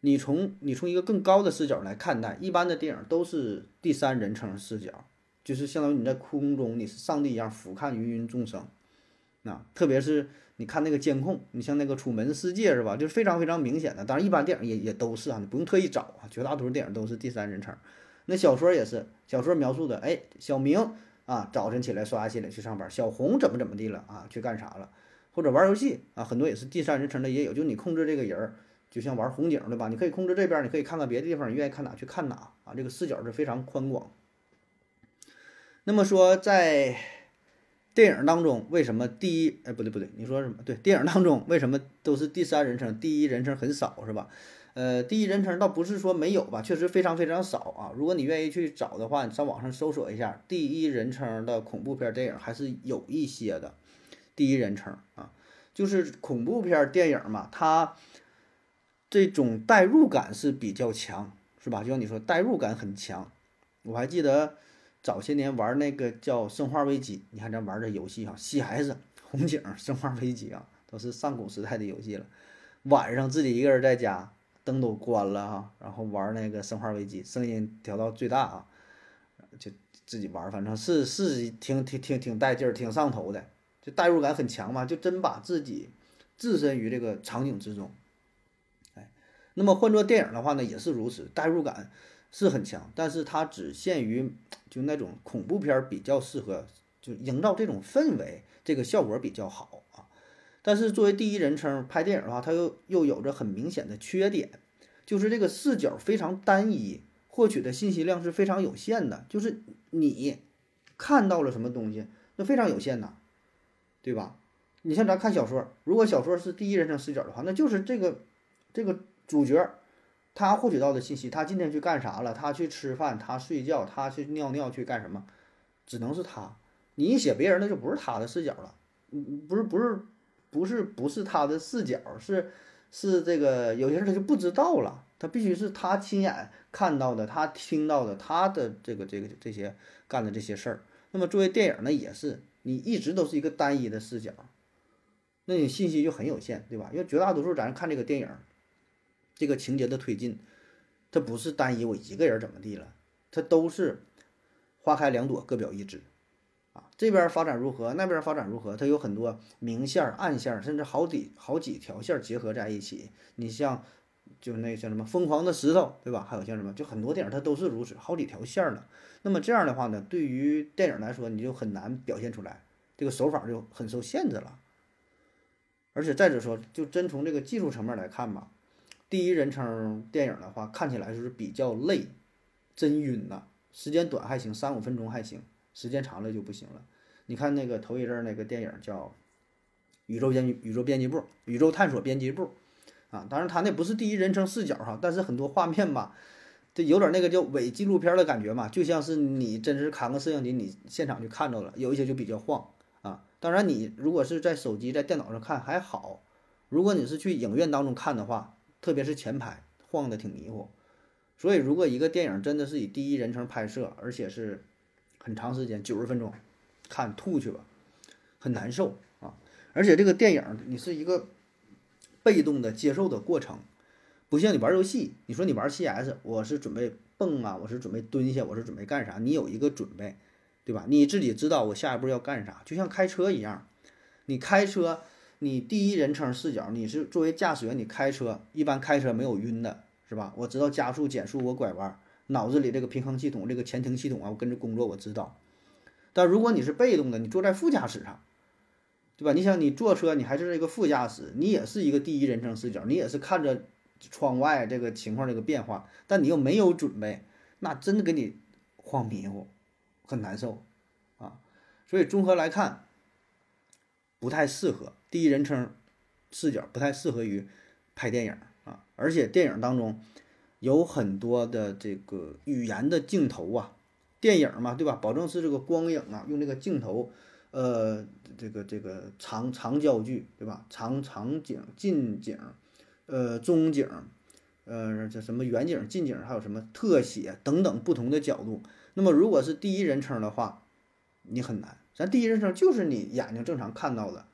你从你从一个更高的视角来看待，一般的电影都是第三人称视角，就是相当于你在空中，你是上帝一样俯瞰芸芸众生。那特别是你看那个监控，你像那个《楚门世界》是吧？就是非常非常明显的。当然，一般电影也也都是啊，你不用特意找啊，绝大多数电影都是第三人称。那小说也是，小说描述的，哎，小明啊，早晨起来刷牙洗脸去上班，小红怎么怎么地了啊，去干啥了？或者玩游戏啊，很多也是第三人称的也有，就你控制这个人儿，就像玩红警对吧？你可以控制这边，你可以看看别的地方，你愿意看哪去看哪啊，这个视角是非常宽广。那么说在。电影当中为什么第一？哎，不对不对，你说什么？对，电影当中为什么都是第三人称，第一人称很少是吧？呃，第一人称倒不是说没有吧，确实非常非常少啊。如果你愿意去找的话，你上网上搜索一下第一人称的恐怖片电影，还是有一些的。第一人称啊，就是恐怖片电影嘛，它这种代入感是比较强，是吧？就像你说，代入感很强。我还记得。早些年玩那个叫《生化危机》，你看咱玩这游戏哈，CS、红警、生化危机啊，都是上古时代的游戏了。晚上自己一个人在家，灯都关了哈，然后玩那个《生化危机》，声音调到最大啊，就自己玩，反正是是挺挺挺挺带劲儿，挺上头的，就代入感很强嘛，就真把自己置身于这个场景之中。哎，那么换做电影的话呢，也是如此，代入感。是很强，但是它只限于就那种恐怖片比较适合，就营造这种氛围，这个效果比较好啊。但是作为第一人称拍电影的话，它又又有着很明显的缺点，就是这个视角非常单一，获取的信息量是非常有限的，就是你看到了什么东西，那非常有限呐，对吧？你像咱看小说，如果小说是第一人称视角的话，那就是这个这个主角。他获取到的信息，他今天去干啥了？他去吃饭，他睡觉，他去尿尿，去干什么？只能是他。你一写别人，那就不是他的视角了。嗯，不是，不是，不是，不是他的视角，是是这个有些事他就不知道了。他必须是他亲眼看到的，他听到的，他的这个这个这些干的这些事儿。那么作为电影呢，也是你一直都是一个单一的视角，那你信息就很有限，对吧？因为绝大多数咱看这个电影。这个情节的推进，它不是单一我一个人怎么地了，它都是花开两朵，各表一枝，啊，这边发展如何，那边发展如何，它有很多明线、暗线，甚至好几好几条线结合在一起。你像，就那像什么疯狂的石头，对吧？还有像什么，就很多电影它都是如此，好几条线了。那么这样的话呢，对于电影来说，你就很难表现出来，这个手法就很受限制了。而且再者说，就真从这个技术层面来看吧。第一人称电影的话，看起来就是比较累，真晕呐。时间短还行，三五分钟还行，时间长了就不行了。你看那个头一阵那个电影叫《宇宙编宇宙编辑部》《宇宙探索编辑部》啊，当然他那不是第一人称视角哈，但是很多画面吧，这有点那个叫伪纪录片的感觉嘛，就像是你真是扛个摄像机，你现场就看着了。有一些就比较晃啊。当然你如果是在手机在电脑上看还好，如果你是去影院当中看的话。特别是前排晃的挺迷糊，所以如果一个电影真的是以第一人称拍摄，而且是很长时间九十分钟，看吐去吧，很难受啊！而且这个电影你是一个被动的接受的过程，不像你玩游戏，你说你玩 CS，我是准备蹦啊，我是准备蹲下，我是准备干啥？你有一个准备，对吧？你自己知道我下一步要干啥，就像开车一样，你开车。你第一人称视角，你是作为驾驶员，你开车一般开车没有晕的，是吧？我知道加速、减速，我拐弯，脑子里这个平衡系统、这个前庭系统啊，我跟着工作，我知道。但如果你是被动的，你坐在副驾驶上，对吧？你想你坐车，你还是这个副驾驶，你也是一个第一人称视角，你也是看着窗外这个情况这个变化，但你又没有准备，那真的给你晃迷糊，很难受啊。所以综合来看，不太适合。第一人称视角不太适合于拍电影啊，而且电影当中有很多的这个语言的镜头啊，电影嘛，对吧？保证是这个光影啊，用这个镜头，呃，这个这个长长焦距，对吧？长长景、近景，呃，中景，呃，这什么远景、近景，还有什么特写等等不同的角度。那么如果是第一人称的话，你很难。咱第一人称就是你眼睛正常看到的。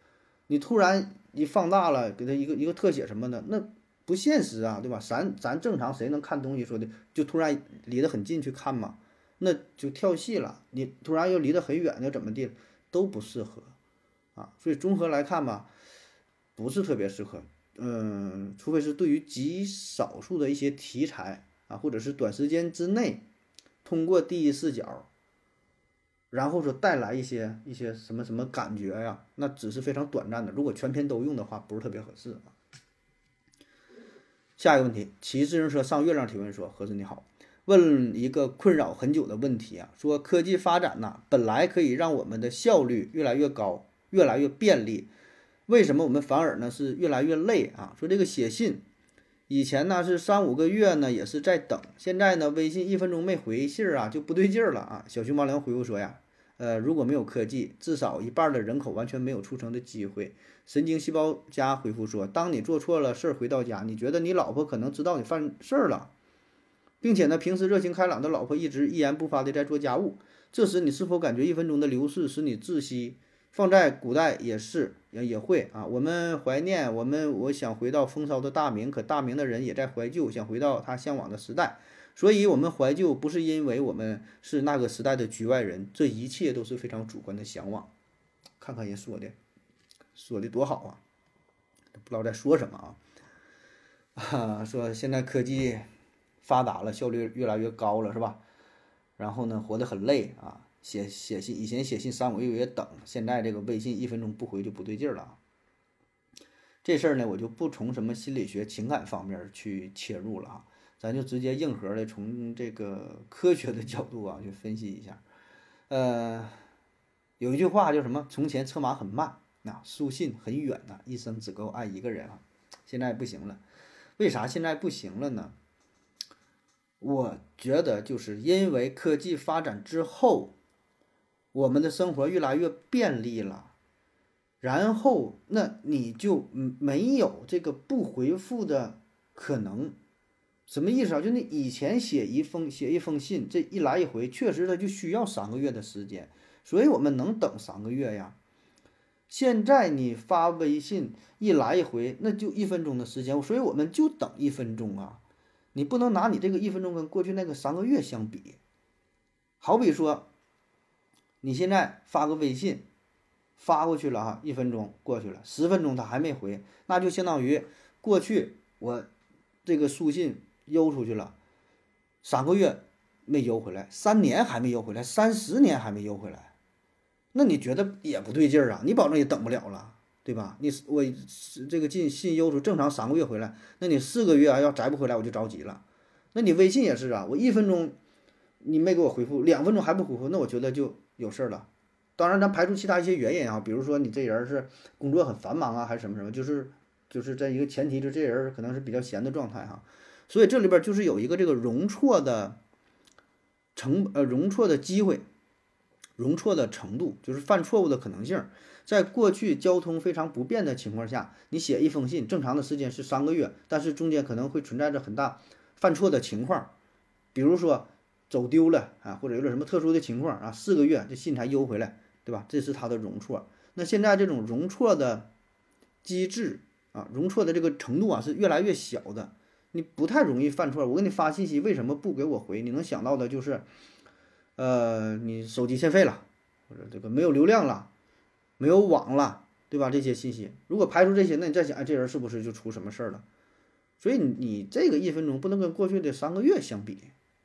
你突然一放大了，给他一个一个特写什么的，那不现实啊，对吧？咱咱正常谁能看东西说的，就突然离得很近去看嘛，那就跳戏了。你突然又离得很远，又怎么地都不适合啊。所以综合来看吧，不是特别适合。嗯，除非是对于极少数的一些题材啊，或者是短时间之内通过第一视角，然后说带来一些一些什么什么感觉呀，那只是非常短暂的。如果全篇都用的话，不是特别合适啊。下一个问题，骑自行车上月亮提问说：“何子你好，问一个困扰很久的问题啊，说科技发展呐，本来可以让我们的效率越来越高，越来越便利。”为什么我们反而呢是越来越累啊？说这个写信，以前呢是三五个月呢也是在等，现在呢微信一分钟没回信儿啊就不对劲儿了啊！小熊猫粮回复说呀，呃如果没有科技，至少一半的人口完全没有出生的机会。神经细胞家回复说，当你做错了事儿回到家，你觉得你老婆可能知道你犯事儿了，并且呢平时热情开朗的老婆一直一言不发的在做家务，这时你是否感觉一分钟的流逝使你窒息？放在古代也是也也会啊，我们怀念我们，我想回到风骚的大明，可大明的人也在怀旧，想回到他向往的时代，所以我们怀旧不是因为我们是那个时代的局外人，这一切都是非常主观的向往。看看人说的，说的多好啊，不知道在说什么啊，啊，说现在科技发达了，效率越来越高了，是吧？然后呢，活得很累啊。写写信，以前写信三五个月等，现在这个微信一分钟不回就不对劲儿了。这事儿呢，我就不从什么心理学、情感方面去切入了啊，咱就直接硬核的从这个科学的角度啊去分析一下。呃，有一句话叫什么？从前策马很慢，那书信很远呐，一生只够爱一个人啊。现在不行了，为啥现在不行了呢？我觉得就是因为科技发展之后。我们的生活越来越便利了，然后那你就没有这个不回复的可能，什么意思啊？就你以前写一封写一封信，这一来一回，确实它就需要三个月的时间，所以我们能等三个月呀。现在你发微信一来一回，那就一分钟的时间，所以我们就等一分钟啊。你不能拿你这个一分钟跟过去那个三个月相比，好比说。你现在发个微信，发过去了哈，一分钟过去了，十分钟他还没回，那就相当于过去我这个书信邮出去了，三个月没邮回来，三年还没邮回来，三十年还没邮回来，那你觉得也不对劲儿啊？你保证也等不了了，对吧？你我这个进信邮出正常三个月回来，那你四个月啊要再不回来我就着急了。那你微信也是啊，我一分钟你没给我回复，两分钟还不回复，那我觉得就。有事儿了，当然咱排除其他一些原因啊，比如说你这人是工作很繁忙啊，还是什么什么，就是就是在一个前提，就这人可能是比较闲的状态哈，所以这里边就是有一个这个容错的成呃容错的机会，容错的程度，就是犯错误的可能性，在过去交通非常不便的情况下，你写一封信，正常的时间是三个月，但是中间可能会存在着很大犯错的情况，比如说。走丢了啊，或者有点什么特殊的情况啊，四个月这信才邮回来，对吧？这是它的容错。那现在这种容错的机制啊，容错的这个程度啊是越来越小的，你不太容易犯错。我给你发信息，为什么不给我回？你能想到的就是，呃，你手机欠费了，或者这个没有流量了，没有网了，对吧？这些信息，如果排除这些，那你再想，哎，这人是不是就出什么事儿了？所以你这个一分钟不能跟过去的三个月相比。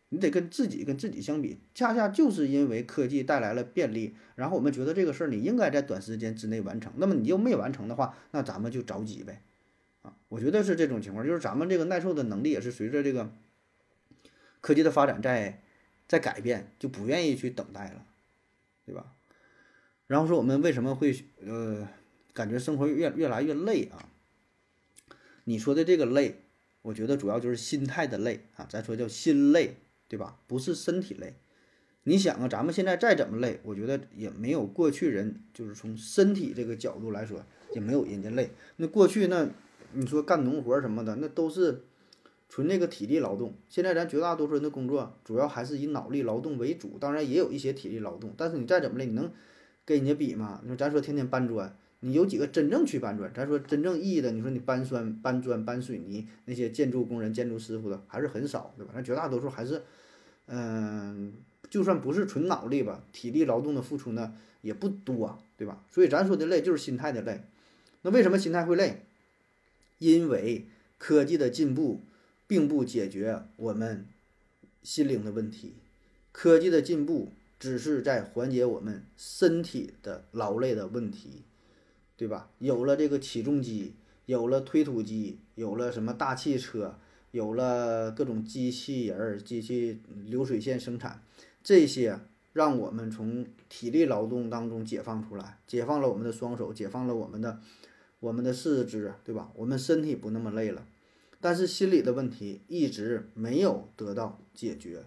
你得跟自己跟自己相比，恰恰就是因为科技带来了便利，然后我们觉得这个事儿你应该在短时间之内完成，那么你又没完成的话，那咱们就着急呗，啊，我觉得是这种情况，就是咱们这个耐受的能力也是随着这个科技的发展在在改变，就不愿意去等待了，对吧？然后说我们为什么会呃感觉生活越越来越累啊？你说的这个累，我觉得主要就是心态的累啊，咱说叫心累。对吧？不是身体累，你想啊，咱们现在再怎么累，我觉得也没有过去人，就是从身体这个角度来说，也没有人家累。那过去那，你说干农活什么的，那都是纯那个体力劳动。现在咱绝大多数人的工作，主要还是以脑力劳动为主，当然也有一些体力劳动。但是你再怎么累，你能跟人家比吗？你说咱说天天搬砖，你有几个真正去搬砖？咱说真正意义的，你说你搬砖、搬砖、搬水泥，那些建筑工人、建筑师傅的还是很少，对吧？那绝大多数还是。嗯，就算不是纯脑力吧，体力劳动的付出呢也不多，对吧？所以咱说的累就是心态的累。那为什么心态会累？因为科技的进步并不解决我们心灵的问题，科技的进步只是在缓解我们身体的劳累的问题，对吧？有了这个起重机，有了推土机，有了什么大汽车，有了各种机器人儿、机器流水线生产，这些让我们从体力劳动当中解放出来，解放了我们的双手，解放了我们的我们的四肢，对吧？我们身体不那么累了。但是心理的问题一直没有得到解决，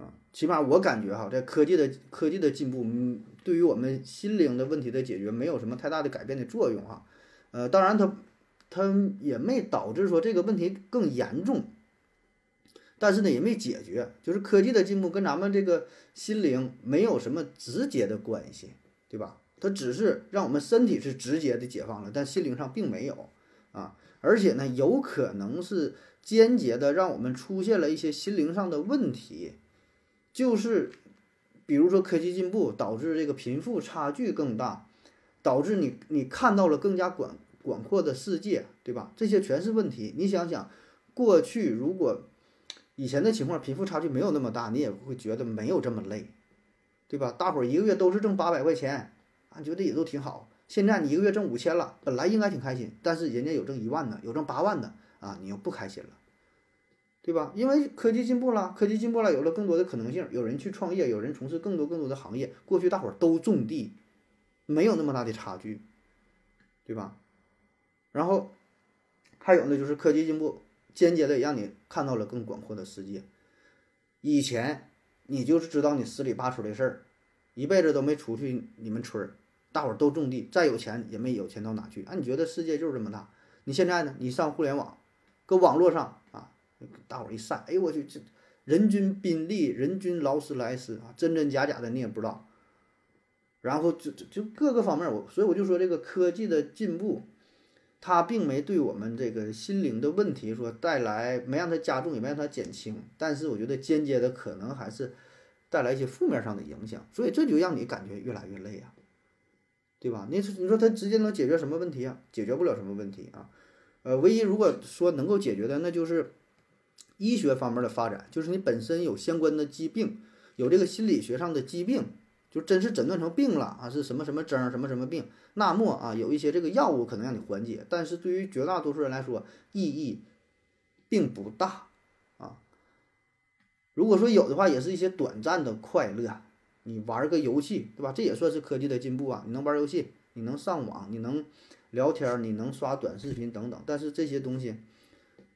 啊，起码我感觉哈，在科技的科技的进步，嗯，对于我们心灵的问题的解决没有什么太大的改变的作用啊，呃，当然它它也没导致说这个问题更严重，但是呢也没解决，就是科技的进步跟咱们这个心灵没有什么直接的关系，对吧？它只是让我们身体是直接的解放了，但心灵上并没有啊。而且呢，有可能是间接的让我们出现了一些心灵上的问题，就是比如说科技进步导致这个贫富差距更大，导致你你看到了更加广广阔的世界，对吧？这些全是问题。你想想，过去如果以前的情况，贫富差距没有那么大，你也会觉得没有这么累，对吧？大伙儿一个月都是挣八百块钱，啊觉得也都挺好。现在你一个月挣五千了，本来应该挺开心，但是人家有挣一万的，有挣八万的啊，你又不开心了，对吧？因为科技进步了，科技进步了，有了更多的可能性，有人去创业，有人从事更多更多的行业。过去大伙儿都种地，没有那么大的差距，对吧？然后还有呢，就是科技进步间接的让你看到了更广阔的世界。以前你就是知道你十里八村的事儿，一辈子都没出去你们村儿。大伙儿都种地，再有钱也没有钱到哪去啊？你觉得世界就是这么大？你现在呢？你上互联网，搁网络上啊，大伙一晒，哎呦我去，这人均宾利、人均劳斯莱斯啊，真真假假的你也不知道。然后就就就各个方面，我所以我就说这个科技的进步，它并没对我们这个心灵的问题说带来，没让它加重，也没让它减轻。但是我觉得间接的可能还是带来一些负面上的影响，所以这就让你感觉越来越累啊。对吧？你你说它直接能解决什么问题啊？解决不了什么问题啊。呃，唯一如果说能够解决的，那就是医学方面的发展，就是你本身有相关的疾病，有这个心理学上的疾病，就真是诊断成病了啊，是什么什么症，什么什么病，那么啊，有一些这个药物可能让你缓解，但是对于绝大多数人来说，意义并不大啊。如果说有的话，也是一些短暂的快乐。你玩个游戏，对吧？这也算是科技的进步啊！你能玩游戏，你能上网，你能聊天，你能刷短视频等等。但是这些东西，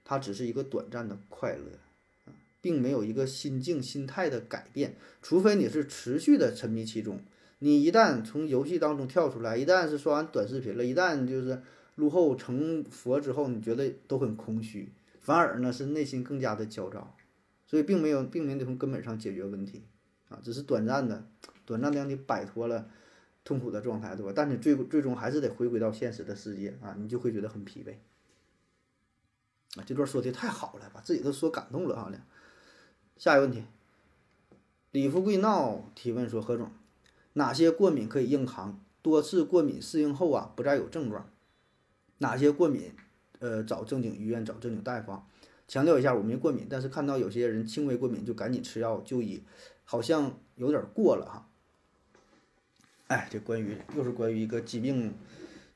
它只是一个短暂的快乐啊，并没有一个心境、心态的改变。除非你是持续的沉迷其中，你一旦从游戏当中跳出来，一旦是刷完短视频了，一旦就是入后成佛之后，你觉得都很空虚，反而呢是内心更加的焦躁。所以并没有，并没有从根本上解决问题。啊，只是短暂的，短暂的让你摆脱了痛苦的状态，对吧？但你最最终还是得回归到现实的世界啊，你就会觉得很疲惫。啊，这段说的太好了，把自己都说感动了啊！下一个问题，李富贵闹提问说：何总，哪些过敏可以硬扛？多次过敏适应后啊，不再有症状。哪些过敏，呃，找正经医院找正经大夫。强调一下，我没过敏，但是看到有些人轻微过敏就赶紧吃药就医。好像有点过了哈，哎，这关于又是关于一个疾病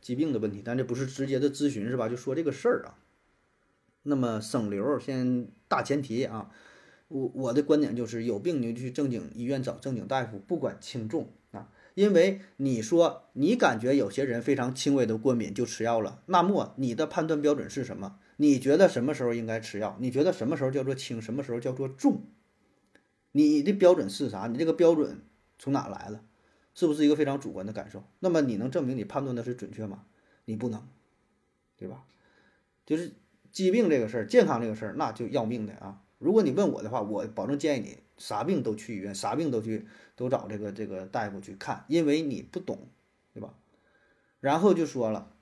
疾病的问题，但这不是直接的咨询是吧？就说这个事儿啊。那么省流先大前提啊，我我的观点就是有病你就去正经医院找正经大夫，不管轻重啊。因为你说你感觉有些人非常轻微的过敏就吃药了，那么你的判断标准是什么？你觉得什么时候应该吃药？你觉得什么时候叫做轻？什么时候叫做重？你的标准是啥？你这个标准从哪来的？是不是一个非常主观的感受？那么你能证明你判断的是准确吗？你不能，对吧？就是疾病这个事儿，健康这个事儿，那就要命的啊！如果你问我的话，我保证建议你啥病都去医院，啥病都去都找这个这个大夫去看，因为你不懂，对吧？然后就说了，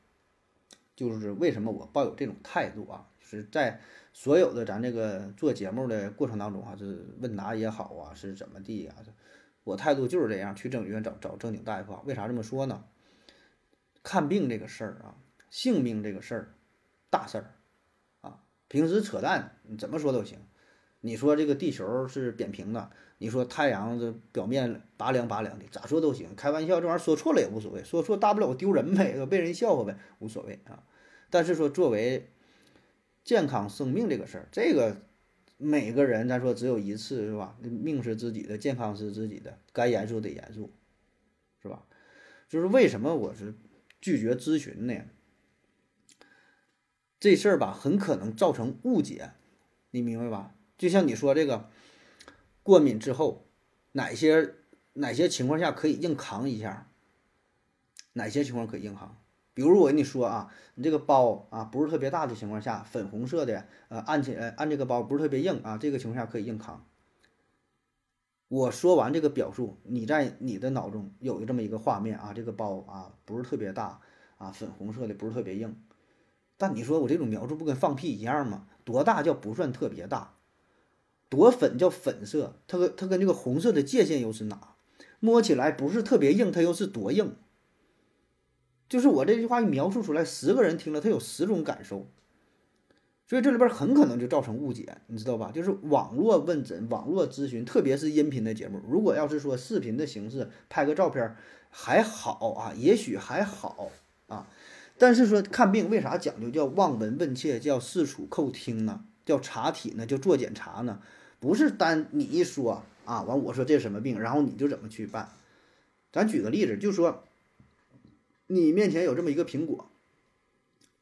就是为什么我抱有这种态度啊？就是在。所有的咱这个做节目的过程当中啊，是问答也好啊，是怎么地呀？我态度就是这样，去正医院找找正经大夫。啊为啥这么说呢？看病这个事儿啊，性命这个事儿，大事儿。平时扯淡，怎么说都行。你说这个地球是扁平的，你说太阳这表面拔凉拔凉的，咋说都行。开玩笑，这玩意儿说错了也无所谓，说错大不了我丢人呗，被人笑话呗，无所谓啊。但是说作为健康生命这个事儿，这个每个人咱说只有一次是吧？命是自己的，健康是自己的，该严肃得严肃，是吧？就是为什么我是拒绝咨询呢？这事儿吧，很可能造成误解，你明白吧？就像你说这个过敏之后，哪些哪些情况下可以硬扛一下？哪些情况可以硬扛？比如我跟你说啊，你这个包啊不是特别大的情况下，粉红色的，呃，按起来按这个包不是特别硬啊，这个情况下可以硬扛。我说完这个表述，你在你的脑中有这么一个画面啊，这个包啊不是特别大啊，粉红色的不是特别硬。但你说我这种描述不跟放屁一样吗？多大叫不算特别大？多粉叫粉色，它跟它跟这个红色的界限又是哪？摸起来不是特别硬，它又是多硬？就是我这句话一描述出来，十个人听了他有十种感受，所以这里边很可能就造成误解，你知道吧？就是网络问诊、网络咨询，特别是音频的节目，如果要是说视频的形式拍个照片还好啊，也许还好啊，但是说看病为啥讲究叫望闻问切，叫四处叩听呢？叫查体呢？叫做检查呢？不是单你一说啊，完我说这是什么病，然后你就怎么去办？咱举个例子，就说你面前有这么一个苹果，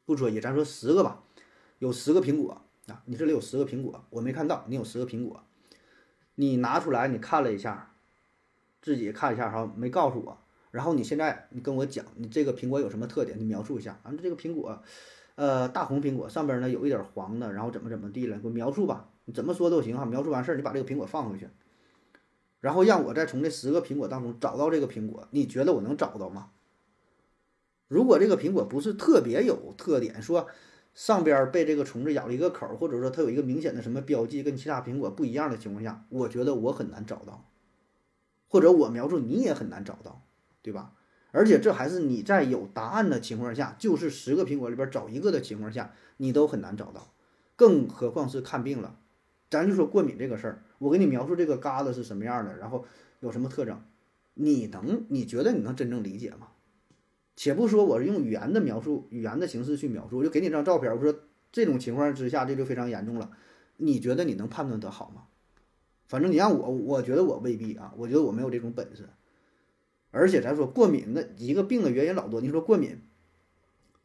不说一，咱说十个吧，有十个苹果啊，你这里有十个苹果，我没看到，你有十个苹果，你拿出来你看了一下，自己看一下哈，没告诉我，然后你现在你跟我讲，你这个苹果有什么特点？你描述一下啊，这个苹果，呃，大红苹果上边呢有一点黄的，然后怎么怎么地了，给我描述吧。你怎么说都行哈，描述完事儿，你把这个苹果放回去，然后让我再从这十个苹果当中找到这个苹果，你觉得我能找到吗？如果这个苹果不是特别有特点，说上边被这个虫子咬了一个口，或者说它有一个明显的什么标记跟其他苹果不一样的情况下，我觉得我很难找到，或者我描述你也很难找到，对吧？而且这还是你在有答案的情况下，就是十个苹果里边找一个的情况下，你都很难找到，更何况是看病了。咱就说过敏这个事儿，我给你描述这个疙瘩是什么样的，然后有什么特征，你能你觉得你能真正理解吗？且不说我是用语言的描述，语言的形式去描述，我就给你张照片，我说这种情况之下这就非常严重了，你觉得你能判断得好吗？反正你让我，我觉得我未必啊，我觉得我没有这种本事。而且咱说过敏的一个病的原因老多，你说过敏，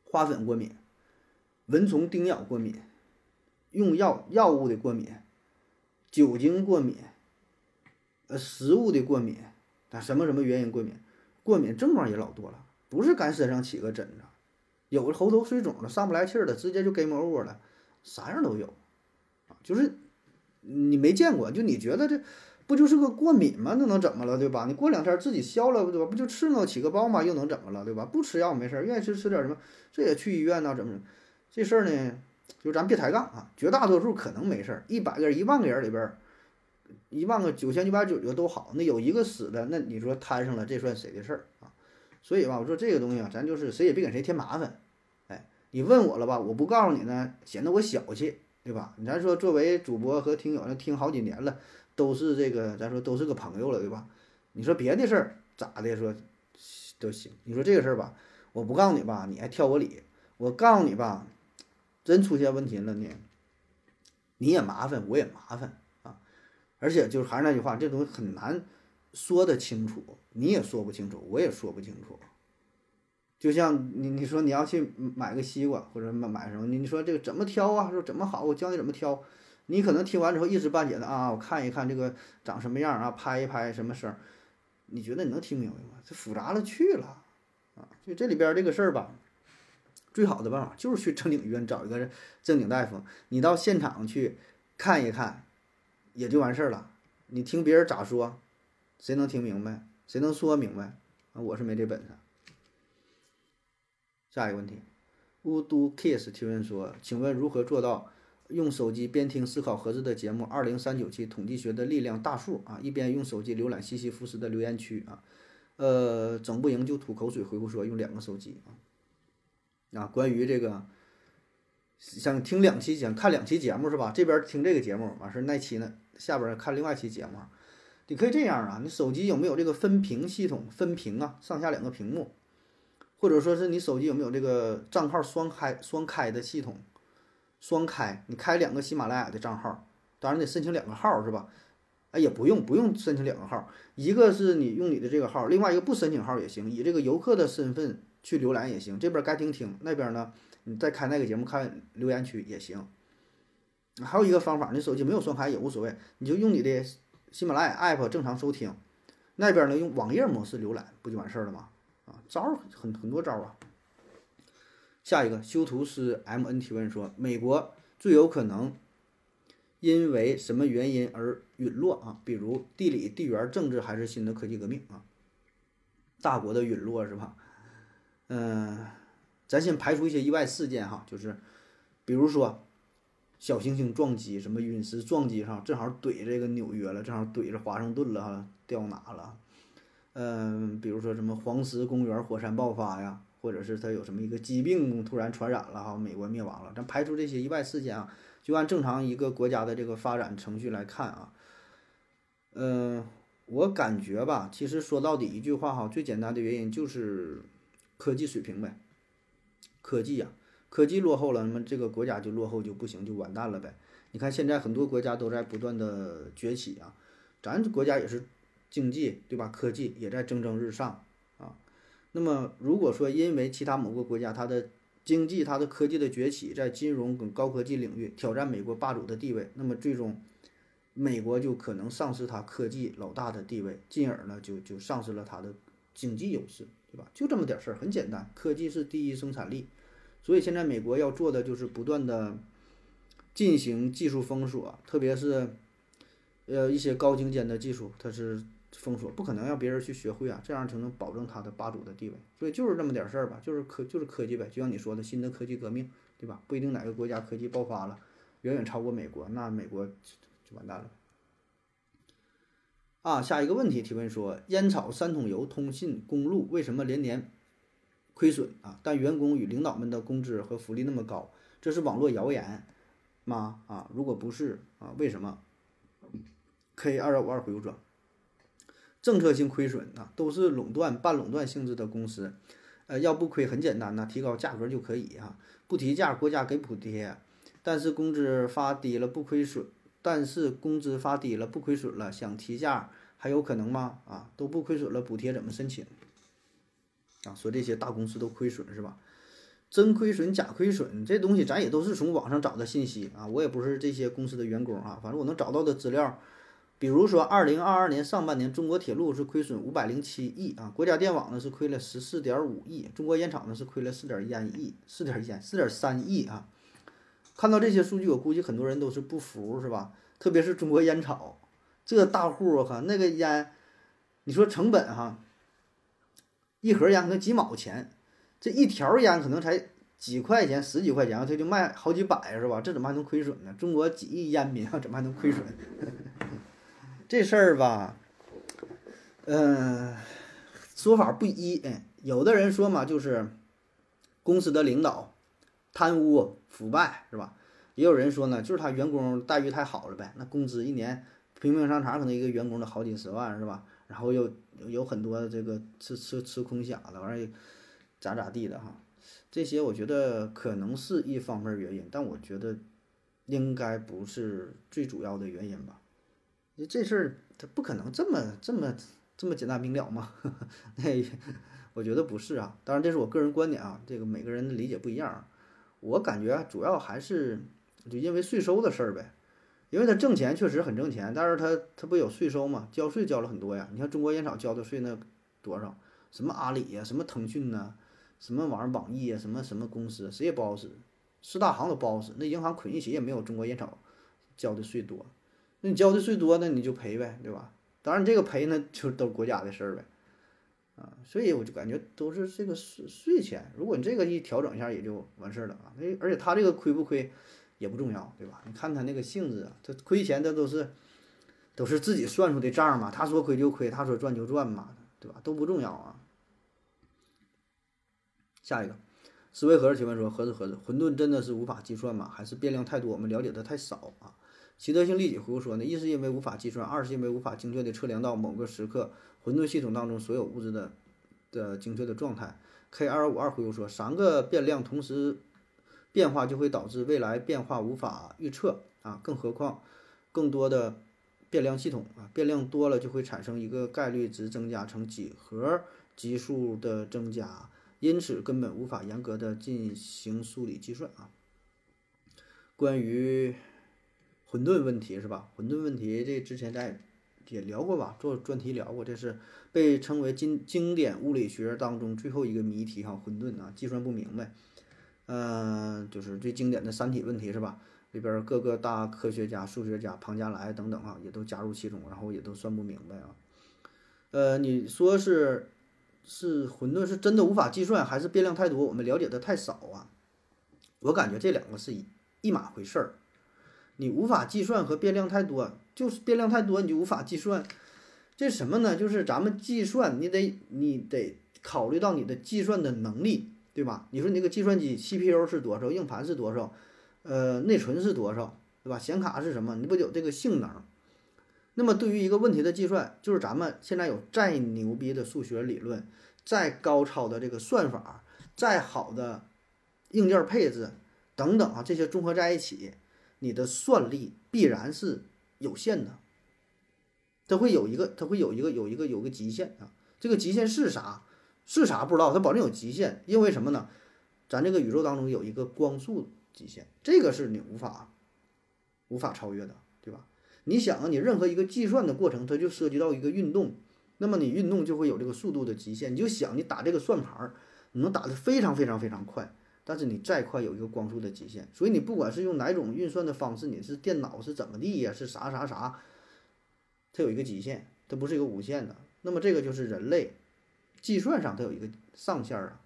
花粉过敏，蚊虫叮咬过敏，用药药物的过敏。酒精过敏，呃，食物的过敏，啊，什么什么原因过敏？过敏症状也老多了，不是干身上起个疹子，有的喉头水肿了，上不来气儿了，直接就 game over 了，啥样都有，就是你没见过，就你觉得这不就是个过敏吗？那能怎么了，对吧？你过两天自己消了，对吧？不就刺挠起个包吗？又能怎么了，对吧？不吃药没事儿，愿意吃吃点什么，这也去医院呢，怎么？这事儿呢？就咱别抬杠啊，绝大多数可能没事儿，一百个人、一万个人里边，一万个九千九百九十九都好，那有一个死的，那你说摊上了，这算谁的事儿啊？所以吧，我说这个东西啊，咱就是谁也别给谁添麻烦。哎，你问我了吧，我不告诉你呢，显得我小气，对吧？咱说作为主播和听友，那听好几年了，都是这个，咱说都是个朋友了，对吧？你说别的事儿咋的说都行，你说这个事儿吧，我不告诉你吧，你还挑我理；我告诉你吧。真出现问题了呢，你也麻烦，我也麻烦啊！而且就是还是那句话，这东西很难说得清楚，你也说不清楚，我也说不清楚。就像你你说你要去买个西瓜或者买买什么，你你说这个怎么挑啊？说怎么好，我教你怎么挑。你可能听完之后一知半解的啊，我看一看这个长什么样啊，拍一拍什么声，你觉得你能听明白吗？这复杂了去了啊！就这里边这个事儿吧。最好的办法就是去正经医院找一个正经大夫，你到现场去看一看，也就完事儿了。你听别人咋说，谁能听明白？谁能说明白？啊，我是没这本事。下一个问题，Would do kiss 提问说，请问如何做到用手机边听思考盒子的节目《二零三九期统计学的力量大数》啊，一边用手机浏览西西弗斯的留言区啊？呃，整不赢就吐口水回复说用两个手机啊。啊，关于这个想听两期节看两期节目是吧？这边听这个节目完事那期呢，下边看另外一期节目，你可以这样啊，你手机有没有这个分屏系统？分屏啊，上下两个屏幕，或者说是你手机有没有这个账号双开双开的系统？双开，你开两个喜马拉雅的账号，当然你得申请两个号是吧？哎，也不用不用申请两个号，一个是你用你的这个号，另外一个不申请号也行，以这个游客的身份去浏览也行。这边该听听，那边呢，你再开那个节目看留言区也行。还有一个方法，你手机没有双开也无所谓，你就用你的喜马拉雅 app 正常收听，那边呢用网页模式浏览，不就完事儿了吗？啊，招很很多招啊。下一个修图师 M N 提问说，美国最有可能因为什么原因而陨落啊？比如地理、地缘、政治，还是新的科技革命啊？大国的陨落是吧？嗯，咱先排除一些意外事件哈，就是比如说小行星撞击，什么陨石撞击上正好怼这个纽约了，正好怼着华盛顿了哈，掉哪了？嗯，比如说什么黄石公园火山爆发呀？或者是他有什么一个疾病突然传染了哈，美国灭亡了，咱排除这些意外事件啊，就按正常一个国家的这个发展程序来看啊，嗯，我感觉吧，其实说到底一句话哈，最简单的原因就是科技水平呗，科技呀，科技落后了，那么这个国家就落后就不行，就完蛋了呗。你看现在很多国家都在不断的崛起啊，咱国家也是经济对吧？科技也在蒸蒸日上。那么，如果说因为其他某个国家它的经济、它的科技的崛起，在金融跟高科技领域挑战美国霸主的地位，那么最终美国就可能丧失它科技老大的地位，进而呢就就丧失了它的经济优势，对吧？就这么点事儿，很简单，科技是第一生产力，所以现在美国要做的就是不断的进行技术封锁，特别是呃一些高精尖的技术，它是。封锁不可能让别人去学会啊，这样才能保证他的霸主的地位。所以就是这么点事儿吧，就是科就是科技呗，就像你说的新的科技革命，对吧？不一定哪个国家科技爆发了，远远超过美国，那美国就完蛋了。啊，下一个问题提问说，烟草、三桶油、通信、公路为什么连年亏损啊？但员工与领导们的工资和福利那么高，这是网络谣言吗？啊，如果不是啊，为什么？K 二幺五二回复说。政策性亏损啊，都是垄断、半垄断性质的公司，呃，要不亏很简单呐，提高价格就可以啊，不提价，国家给补贴，但是工资发低了不亏损，但是工资发低了不亏损了，想提价还有可能吗？啊，都不亏损了，补贴怎么申请？啊，说这些大公司都亏损是吧？真亏损假亏损这东西咱也都是从网上找的信息啊，我也不是这些公司的员工啊，反正我能找到的资料。比如说，二零二二年上半年，中国铁路是亏损五百零七亿啊，国家电网呢是亏了十四点五亿，中国烟草呢是亏了四点一亿，四点一四点三亿啊。看到这些数据，我估计很多人都是不服，是吧？特别是中国烟草这大户，我靠，那个烟，你说成本哈，一盒烟可能几毛钱，这一条烟可能才几块钱、十几块钱，他就卖好几百，是吧？这怎么还能亏损呢？中国几亿烟民啊，怎么还能亏损？这事儿吧，嗯，说法不一。哎，有的人说嘛，就是公司的领导贪污腐败，是吧？也有人说呢，就是他员工待遇太好了呗。那工资一年平平常常，可能一个员工的好几十万，是吧？然后又有很多这个吃吃吃空饷的，完事咋咋地的哈。这些我觉得可能是一方面原因，但我觉得应该不是最主要的原因吧。这事儿他不可能这么这么这么简单明了嘛？那我觉得不是啊。当然这是我个人观点啊，这个每个人的理解不一样。我感觉主要还是就因为税收的事儿呗。因为他挣钱确实很挣钱，但是他他不有税收嘛？交税交了很多呀。你看中国烟草交的税那多少？什么阿里呀，什么腾讯呐，什么玩意儿网易呀，什么什么公司，谁也不好使，四大行都不好使。那银行捆一起也没有中国烟草交的税多。那你交的税多，那你就赔呗，对吧？当然，这个赔呢，就都是国家的事儿呗，啊，所以我就感觉都是这个税税钱。如果你这个一调整一下，也就完事儿了啊。那而且他这个亏不亏也不重要，对吧？你看他那个性质啊，他亏钱的都是都是自己算出的账嘛。他说亏就亏，他说赚就赚嘛，对吧？都不重要啊。下一个，思维盒子提问说：盒子盒子，混沌真的是无法计算吗？还是变量太多，我们了解的太少啊？习得性利己回复说呢：一是因为无法计算，二是因为无法精确的测量到某个时刻混沌系统当中所有物质的的精确的状态。K 二五二回复说：三个变量同时变化就会导致未来变化无法预测啊，更何况更多的变量系统啊，变量多了就会产生一个概率值增加成几何级数的增加，因此根本无法严格的进行数理计算啊。关于混沌问题是吧？混沌问题这之前咱也聊过吧，做专题聊过，这是被称为经经典物理学当中最后一个谜题哈，混沌啊，计算不明白。嗯、就是最经典的三体问题是吧？里边各个大科学家、数学家庞加莱等等啊，也都加入其中，然后也都算不明白啊。呃，你说是是混沌是真的无法计算，还是变量太多，我们了解的太少啊？我感觉这两个是一一码回事儿。你无法计算和变量太多，就是变量太多你就无法计算，这什么呢？就是咱们计算，你得你得考虑到你的计算的能力，对吧？你说你这个计算机 CPU 是多少，硬盘是多少，呃，内存是多少，对吧？显卡是什么？你不有这个性能？那么对于一个问题的计算，就是咱们现在有再牛逼的数学理论，再高超的这个算法，再好的硬件配置等等啊，这些综合在一起。你的算力必然是有限的，它会有一个，它会有一个，有一个，有个极限啊。这个极限是啥？是啥不知道，它保证有极限，因为什么呢？咱这个宇宙当中有一个光速极限，这个是你无法无法超越的，对吧？你想啊，你任何一个计算的过程，它就涉及到一个运动，那么你运动就会有这个速度的极限。你就想，你打这个算盘儿，你能打得非常非常非常快。但是你再快有一个光速的极限，所以你不管是用哪种运算的方式，你是电脑是怎么地呀，是啥啥啥，它有一个极限，它不是一个无限的。那么这个就是人类计算上它有一个上限啊，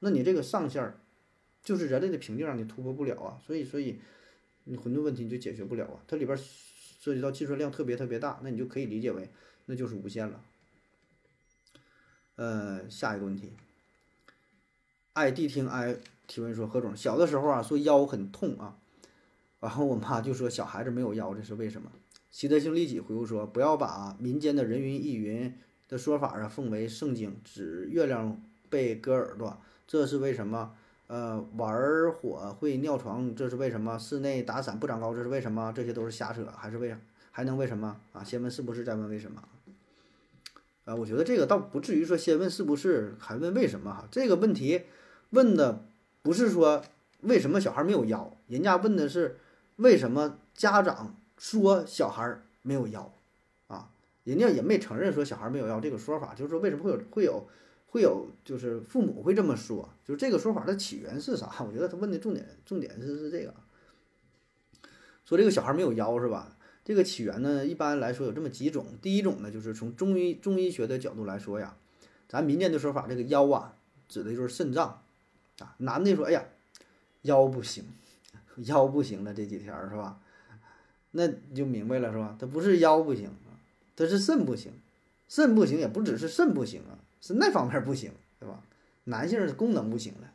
那你这个上限就是人类的瓶颈，让你突破不了啊。所以所以你混沌问题你就解决不了啊，它里边涉及到计算量特别特别大，那你就可以理解为那就是无限了。呃，下一个问题，爱谛听爱。提问说：“何总，小的时候啊，说腰很痛啊，然后我妈就说小孩子没有腰，这是为什么？”习得性利己回复说：“不要把民间的人云亦云的说法啊奉为圣经，指月亮被割耳朵，这是为什么？呃，玩火会尿床，这是为什么？室内打伞不长高，这是为什么？这些都是瞎扯，还是为还能为什么啊？先问是不是，再问为什么？啊，我觉得这个倒不至于说先问是不是，还问为什么哈？这个问题问的。”不是说为什么小孩没有腰，人家问的是为什么家长说小孩没有腰啊？人家也没承认说小孩没有腰这个说法，就是说为什么会有会有会有就是父母会这么说，就是这个说法的起源是啥？我觉得他问的重点重点是是这个，说这个小孩没有腰是吧？这个起源呢，一般来说有这么几种，第一种呢就是从中医中医学的角度来说呀，咱民间的说法，这个腰啊指的就是肾脏。啊，男的说：“哎呀，腰不行，腰不行了，这几天是吧？那你就明白了是吧？他不是腰不行他是肾不行，肾不行也不只是肾不行啊，是那方面不行，对吧？男性是功能不行了，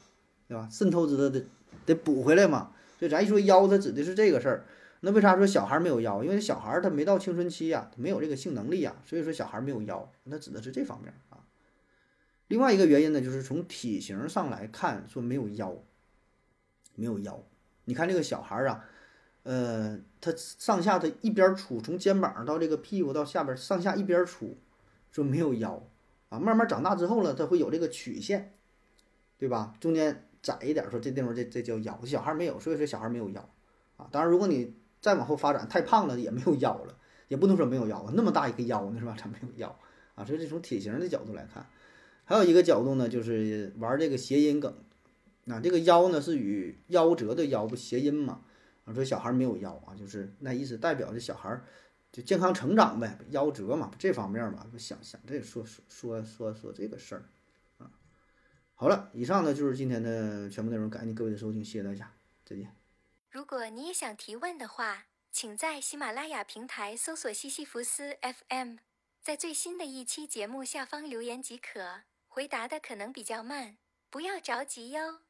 对吧？肾透支的得得补回来嘛。所以咱一说腰，它指的是这个事儿。那为啥说小孩没有腰？因为小孩他没到青春期呀，他没有这个性能力呀，所以说小孩没有腰，那指的是这方面。”另外一个原因呢，就是从体型上来看，说没有腰，没有腰。你看这个小孩儿啊，呃，他上下他一边粗，从肩膀到这个屁股到下边上下一边粗，说没有腰啊。慢慢长大之后呢，他会有这个曲线，对吧？中间窄一点，说这地方这这叫腰。小孩没有，所以说小孩没有腰啊。当然，如果你再往后发展，太胖了也没有腰了，也不能说没有腰啊。那么大一个腰呢，是吧？他没有腰啊。所以这从体型的角度来看。还有一个角度呢，就是玩这个谐音梗，那这个夭呢是与夭折的夭不谐音嘛？啊，说小孩没有夭啊，就是那意思，代表这小孩就健康成长呗，夭折嘛，这方面嘛，想想这说说说说说这个事儿啊。好了，以上呢就是今天的全部内容，感谢各位的收听，谢谢大家，再见。如果你也想提问的话，请在喜马拉雅平台搜索西西弗斯 FM，在最新的一期节目下方留言即可。回答的可能比较慢，不要着急哟。